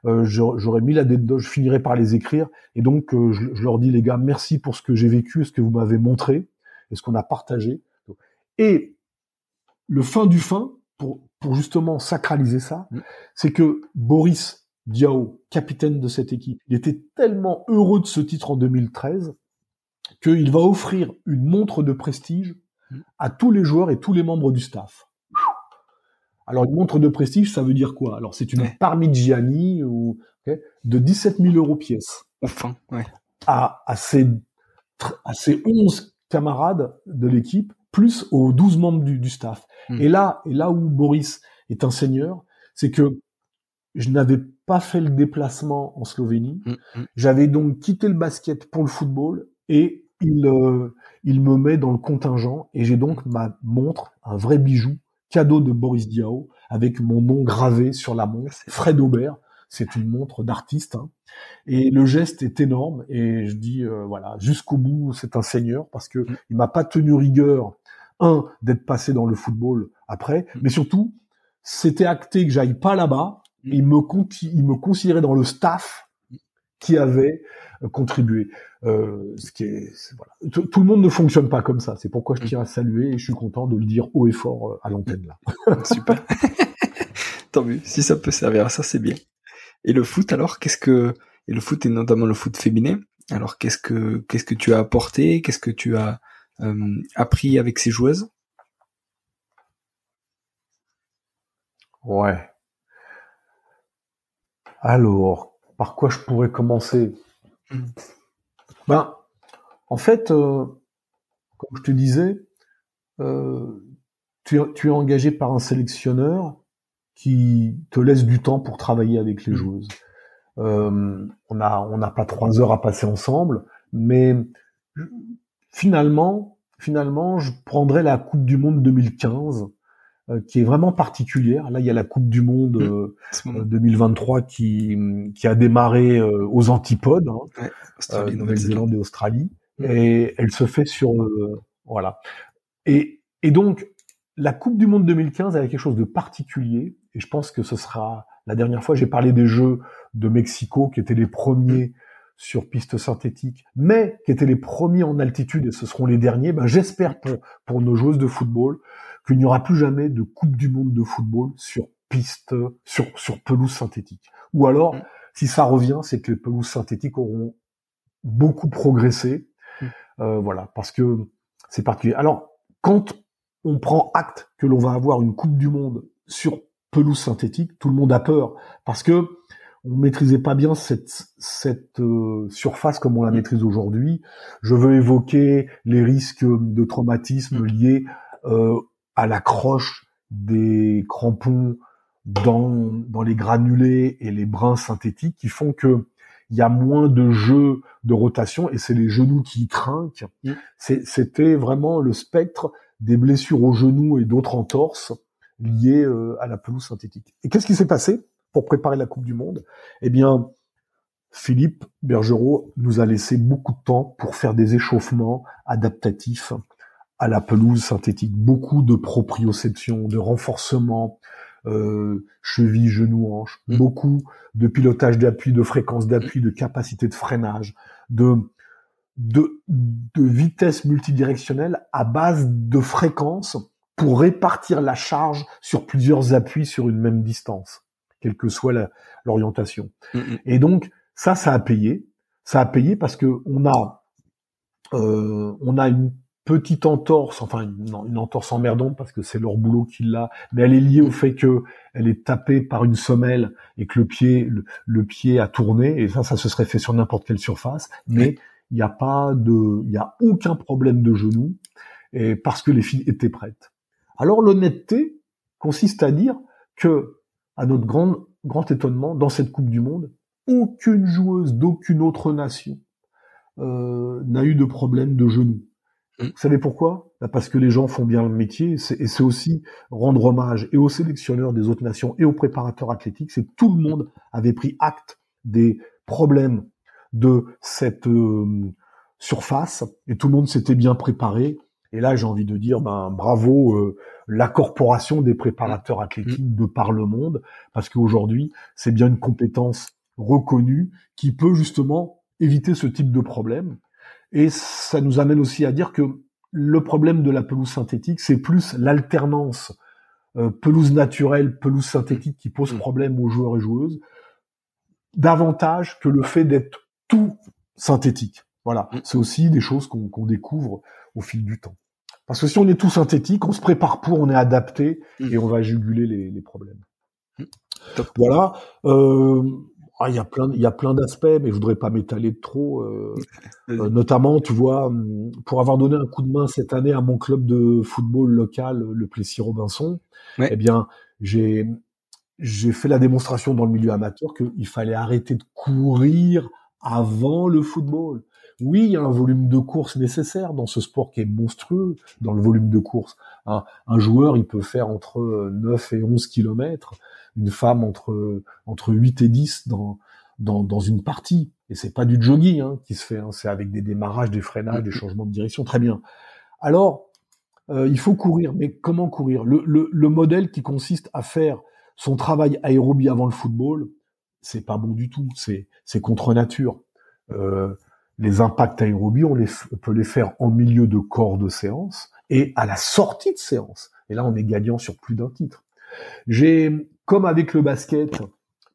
Euh, j'aurais mis la je finirai par les écrire. Et donc, euh, je, leur dis, les gars, merci pour ce que j'ai vécu, ce que vous m'avez montré, et ce qu'on a partagé. Et le fin du fin, pour, pour justement sacraliser ça, mm. c'est que Boris Diao, capitaine de cette équipe, il était tellement heureux de ce titre en 2013 qu'il va offrir une montre de prestige mm. à tous les joueurs et tous les membres du staff. Alors une montre de prestige, ça veut dire quoi? Alors c'est une Parmigiani ou, de 17 000 euros pièce. Enfin, ouais. À, à, ses, à ses 11 camarades de l'équipe, plus aux 12 membres du, staff. Hmm. Et là, et là où Boris est un seigneur, c'est que je n'avais pas fait le déplacement en Slovénie. Hmm, hmm. J'avais donc quitté le basket pour le football et il, euh, il me met dans le contingent et j'ai donc ma montre, un vrai bijou, cadeau de Boris Diao, avec mon nom gravé sur la montre, Fred Aubert. C'est une montre d'artiste. Hein. Et le geste est énorme. Et je dis, euh, voilà, jusqu'au bout, c'est un seigneur parce que mm. il m'a pas tenu rigueur, un, d'être passé dans le football après, mm. mais surtout, c'était acté que j'aille pas là-bas. Mm. Il me, il me considérait dans le staff qui avait euh, contribué. Euh, ce qui est, voilà. tout, le monde ne fonctionne pas comme ça. C'est pourquoi je tiens à saluer et je suis content de le dire haut et fort euh, à l'antenne là. Super. Tant mieux. Si ça peut servir à ça, c'est bien. Et le foot alors, qu'est-ce que et le foot et notamment le foot féminin. Alors qu'est-ce que qu'est-ce que tu as apporté? Qu'est-ce que tu as euh, appris avec ces joueuses? Ouais. Alors, par quoi je pourrais commencer hmm. Ben, en fait, euh, comme je te disais, euh, tu, es engagé par un sélectionneur qui te laisse du temps pour travailler avec les mmh. joueuses. Euh, on n'a on pas trois heures à passer ensemble, mais finalement, finalement, je prendrais la Coupe du Monde 2015 euh, qui est vraiment particulière. Là, il y a la Coupe du Monde 2023 mmh. euh, qui, qui a démarré euh, aux antipodes, hein, Nouvelle-Zélande et Australie, mmh. et elle se fait sur voilà. Et, et donc la Coupe du Monde 2015 avait quelque chose de particulier, et je pense que ce sera la dernière fois. J'ai parlé des Jeux de Mexico qui étaient les premiers mmh. sur piste synthétique, mais qui étaient les premiers en altitude et ce seront les derniers. Ben, j'espère pour pour nos joueuses de football qu'il n'y aura plus jamais de Coupe du Monde de football sur piste, sur, sur pelouse synthétique. Ou alors, mm. si ça revient, c'est que les pelouses synthétiques auront beaucoup progressé. Mm. Euh, voilà, parce que c'est particulier. Alors, quand on prend acte que l'on va avoir une Coupe du Monde sur pelouse synthétique, tout le monde a peur parce que on maîtrisait pas bien cette, cette euh, surface comme on la mm. maîtrise aujourd'hui. Je veux évoquer les risques de traumatisme liés euh, à l'accroche des crampons dans, dans les granulés et les brins synthétiques qui font que il y a moins de jeux de rotation et c'est les genoux qui trinquent. Mm. C'était vraiment le spectre des blessures aux genoux et d'autres entorses liées euh, à la pelouse synthétique. Et qu'est-ce qui s'est passé pour préparer la Coupe du Monde? Eh bien, Philippe Bergerot nous a laissé beaucoup de temps pour faire des échauffements adaptatifs à la pelouse synthétique, beaucoup de proprioception, de renforcement, euh, cheville, genou, hanche, mm. beaucoup de pilotage d'appui, de fréquence d'appui, de capacité de freinage, de, de, de vitesse multidirectionnelle à base de fréquence pour répartir la charge sur plusieurs appuis sur une même distance, quelle que soit l'orientation. Mm, mm. Et donc ça, ça a payé. Ça a payé parce que on a euh, on a une petite entorse, enfin une, une entorse emmerdante parce que c'est leur boulot qui l'a, mais elle est liée au fait que elle est tapée par une semelle et que le pied le, pied a tourné et ça ça se serait fait sur n'importe quelle surface, mais il n'y a pas de il y a aucun problème de genou et parce que les filles étaient prêtes. Alors l'honnêteté consiste à dire que à notre grand grand étonnement dans cette Coupe du monde, aucune joueuse d'aucune autre nation euh, n'a eu de problème de genou. Mm. Vous savez pourquoi? Bah, Parce que les gens font bien le métier, et c'est aussi rendre hommage et aux sélectionneurs des autres nations et aux préparateurs athlétiques, c'est tout le monde avait pris acte des problèmes de cette euh, surface, et tout le monde s'était bien préparé. Et là, j'ai envie de dire, ben bravo euh, la corporation des préparateurs mm. athlétiques de par le monde, parce qu'aujourd'hui, c'est bien une compétence reconnue qui peut justement éviter ce type de problème. Et ça nous amène aussi à dire que le problème de la pelouse synthétique, c'est plus l'alternance euh, pelouse naturelle, pelouse synthétique qui pose mm. problème aux joueurs et joueuses, davantage que le fait d'être tout synthétique. Voilà, mm. c'est aussi des choses qu'on découvre au fil du temps. Parce que si on est tout synthétique, on se prépare pour, on est adapté mm. et on va juguler les, les problèmes. Voilà. Euh, ah, il y a plein, il y a plein d'aspects, mais je voudrais pas m'étaler trop. Euh, euh, notamment, tu vois, hum, pour avoir donné un coup de main cette année à mon club de football local, le Plessis Robinson, eh bien, j'ai j'ai fait la démonstration dans le milieu amateur qu'il fallait arrêter de courir avant le football. Oui, il y a un volume de course nécessaire dans ce sport qui est monstrueux, dans le volume de course. Un, un joueur, il peut faire entre 9 et 11 kilomètres une femme entre entre 8 et 10 dans dans, dans une partie. Et c'est pas du jogging hein, qui se fait, hein, c'est avec des démarrages, des freinages, des mm-hmm. changements de direction, très bien. Alors, euh, il faut courir, mais comment courir? Le, le, le, modèle qui consiste à faire son travail aérobie avant le football, c'est pas bon du tout, c'est c'est contre nature. Euh, les impacts aérobies, on, les, on peut les faire en milieu de corps de séance et à la sortie de séance. Et là, on est gagnant sur plus d'un titre. J'ai comme avec le basket,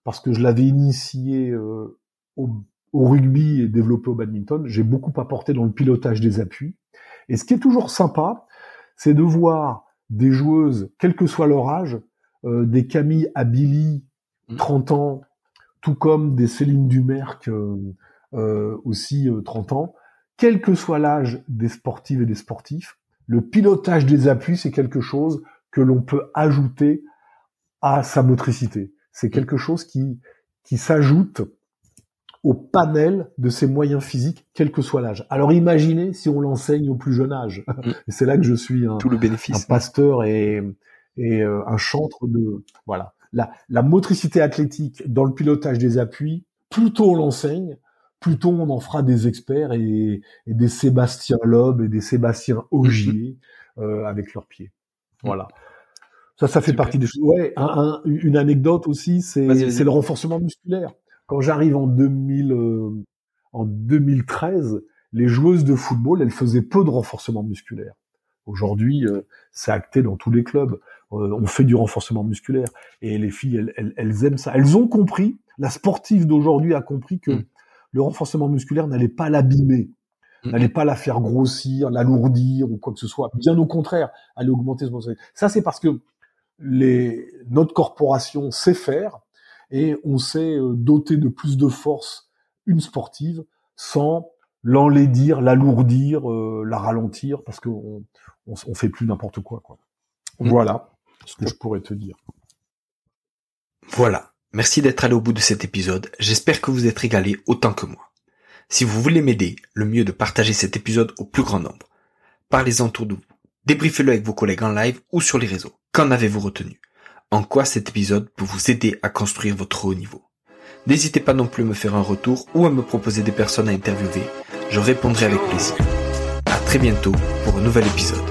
parce que je l'avais initié euh, au, rugby et développé au badminton, j'ai beaucoup apporté dans le pilotage des appuis. Et ce qui est toujours sympa, c'est de voir des joueuses, quel que soit leur âge, euh, des Camille Abili, 30 mmh. ans, tout comme des Céline Dumerc, euh, aussi 30 ans, quel que soit l'âge des sportives et des sportifs, le pilotage des appuis, c'est quelque chose que l'on peut ajouter à sa motricité. C'est quelque chose qui, qui s'ajoute au panel de ses moyens physiques, quel que soit l'âge. Alors imaginez si on l'enseigne au plus jeune âge. Mm. c'est là que je suis un, Tout le bénéfice. un pasteur et, et euh, un chantre de... Voilà. La, la motricité athlétique dans le pilotage des appuis, plus tôt on l'enseigne, plus tôt on en fera des experts et, et des Sébastien Loeb et des Sébastien Augier mm-hmm. euh, avec leurs pieds. Voilà. Ça, ça fait partie des choses. Ouais, un, une anecdote aussi, c'est le renforcement musculaire. Quand j'arrive en 2000, euh, en 2013, les joueuses de football, elles faisaient peu de renforcement musculaire. Aujourd'hui, euh, c'est acté dans tous les clubs. Euh, on fait du renforcement musculaire et les filles, elles, elles, elles aiment ça. Elles ont compris. La sportive d'aujourd'hui a compris que mm. Le renforcement musculaire n'allait pas l'abîmer n'allait pas la faire grossir, l'alourdir ou quoi que ce soit. Bien au contraire, allait augmenter son Ça, c'est parce que les, notre corporation sait faire et on sait euh, doter de plus de force une sportive sans l'enlaidir, l'alourdir, euh, la ralentir, parce qu'on on, on, fait plus n'importe quoi, quoi. Mm. Voilà ce que je pourrais te dire. Voilà. Merci d'être allé au bout de cet épisode. J'espère que vous êtes régalé autant que moi. Si vous voulez m'aider, le mieux est de partager cet épisode au plus grand nombre. Parlez-en autour de vous. Débriefez-le avec vos collègues en live ou sur les réseaux. Qu'en avez-vous retenu? En quoi cet épisode peut vous aider à construire votre haut niveau? N'hésitez pas non plus à me faire un retour ou à me proposer des personnes à interviewer. Je répondrai avec plaisir. À très bientôt pour un nouvel épisode.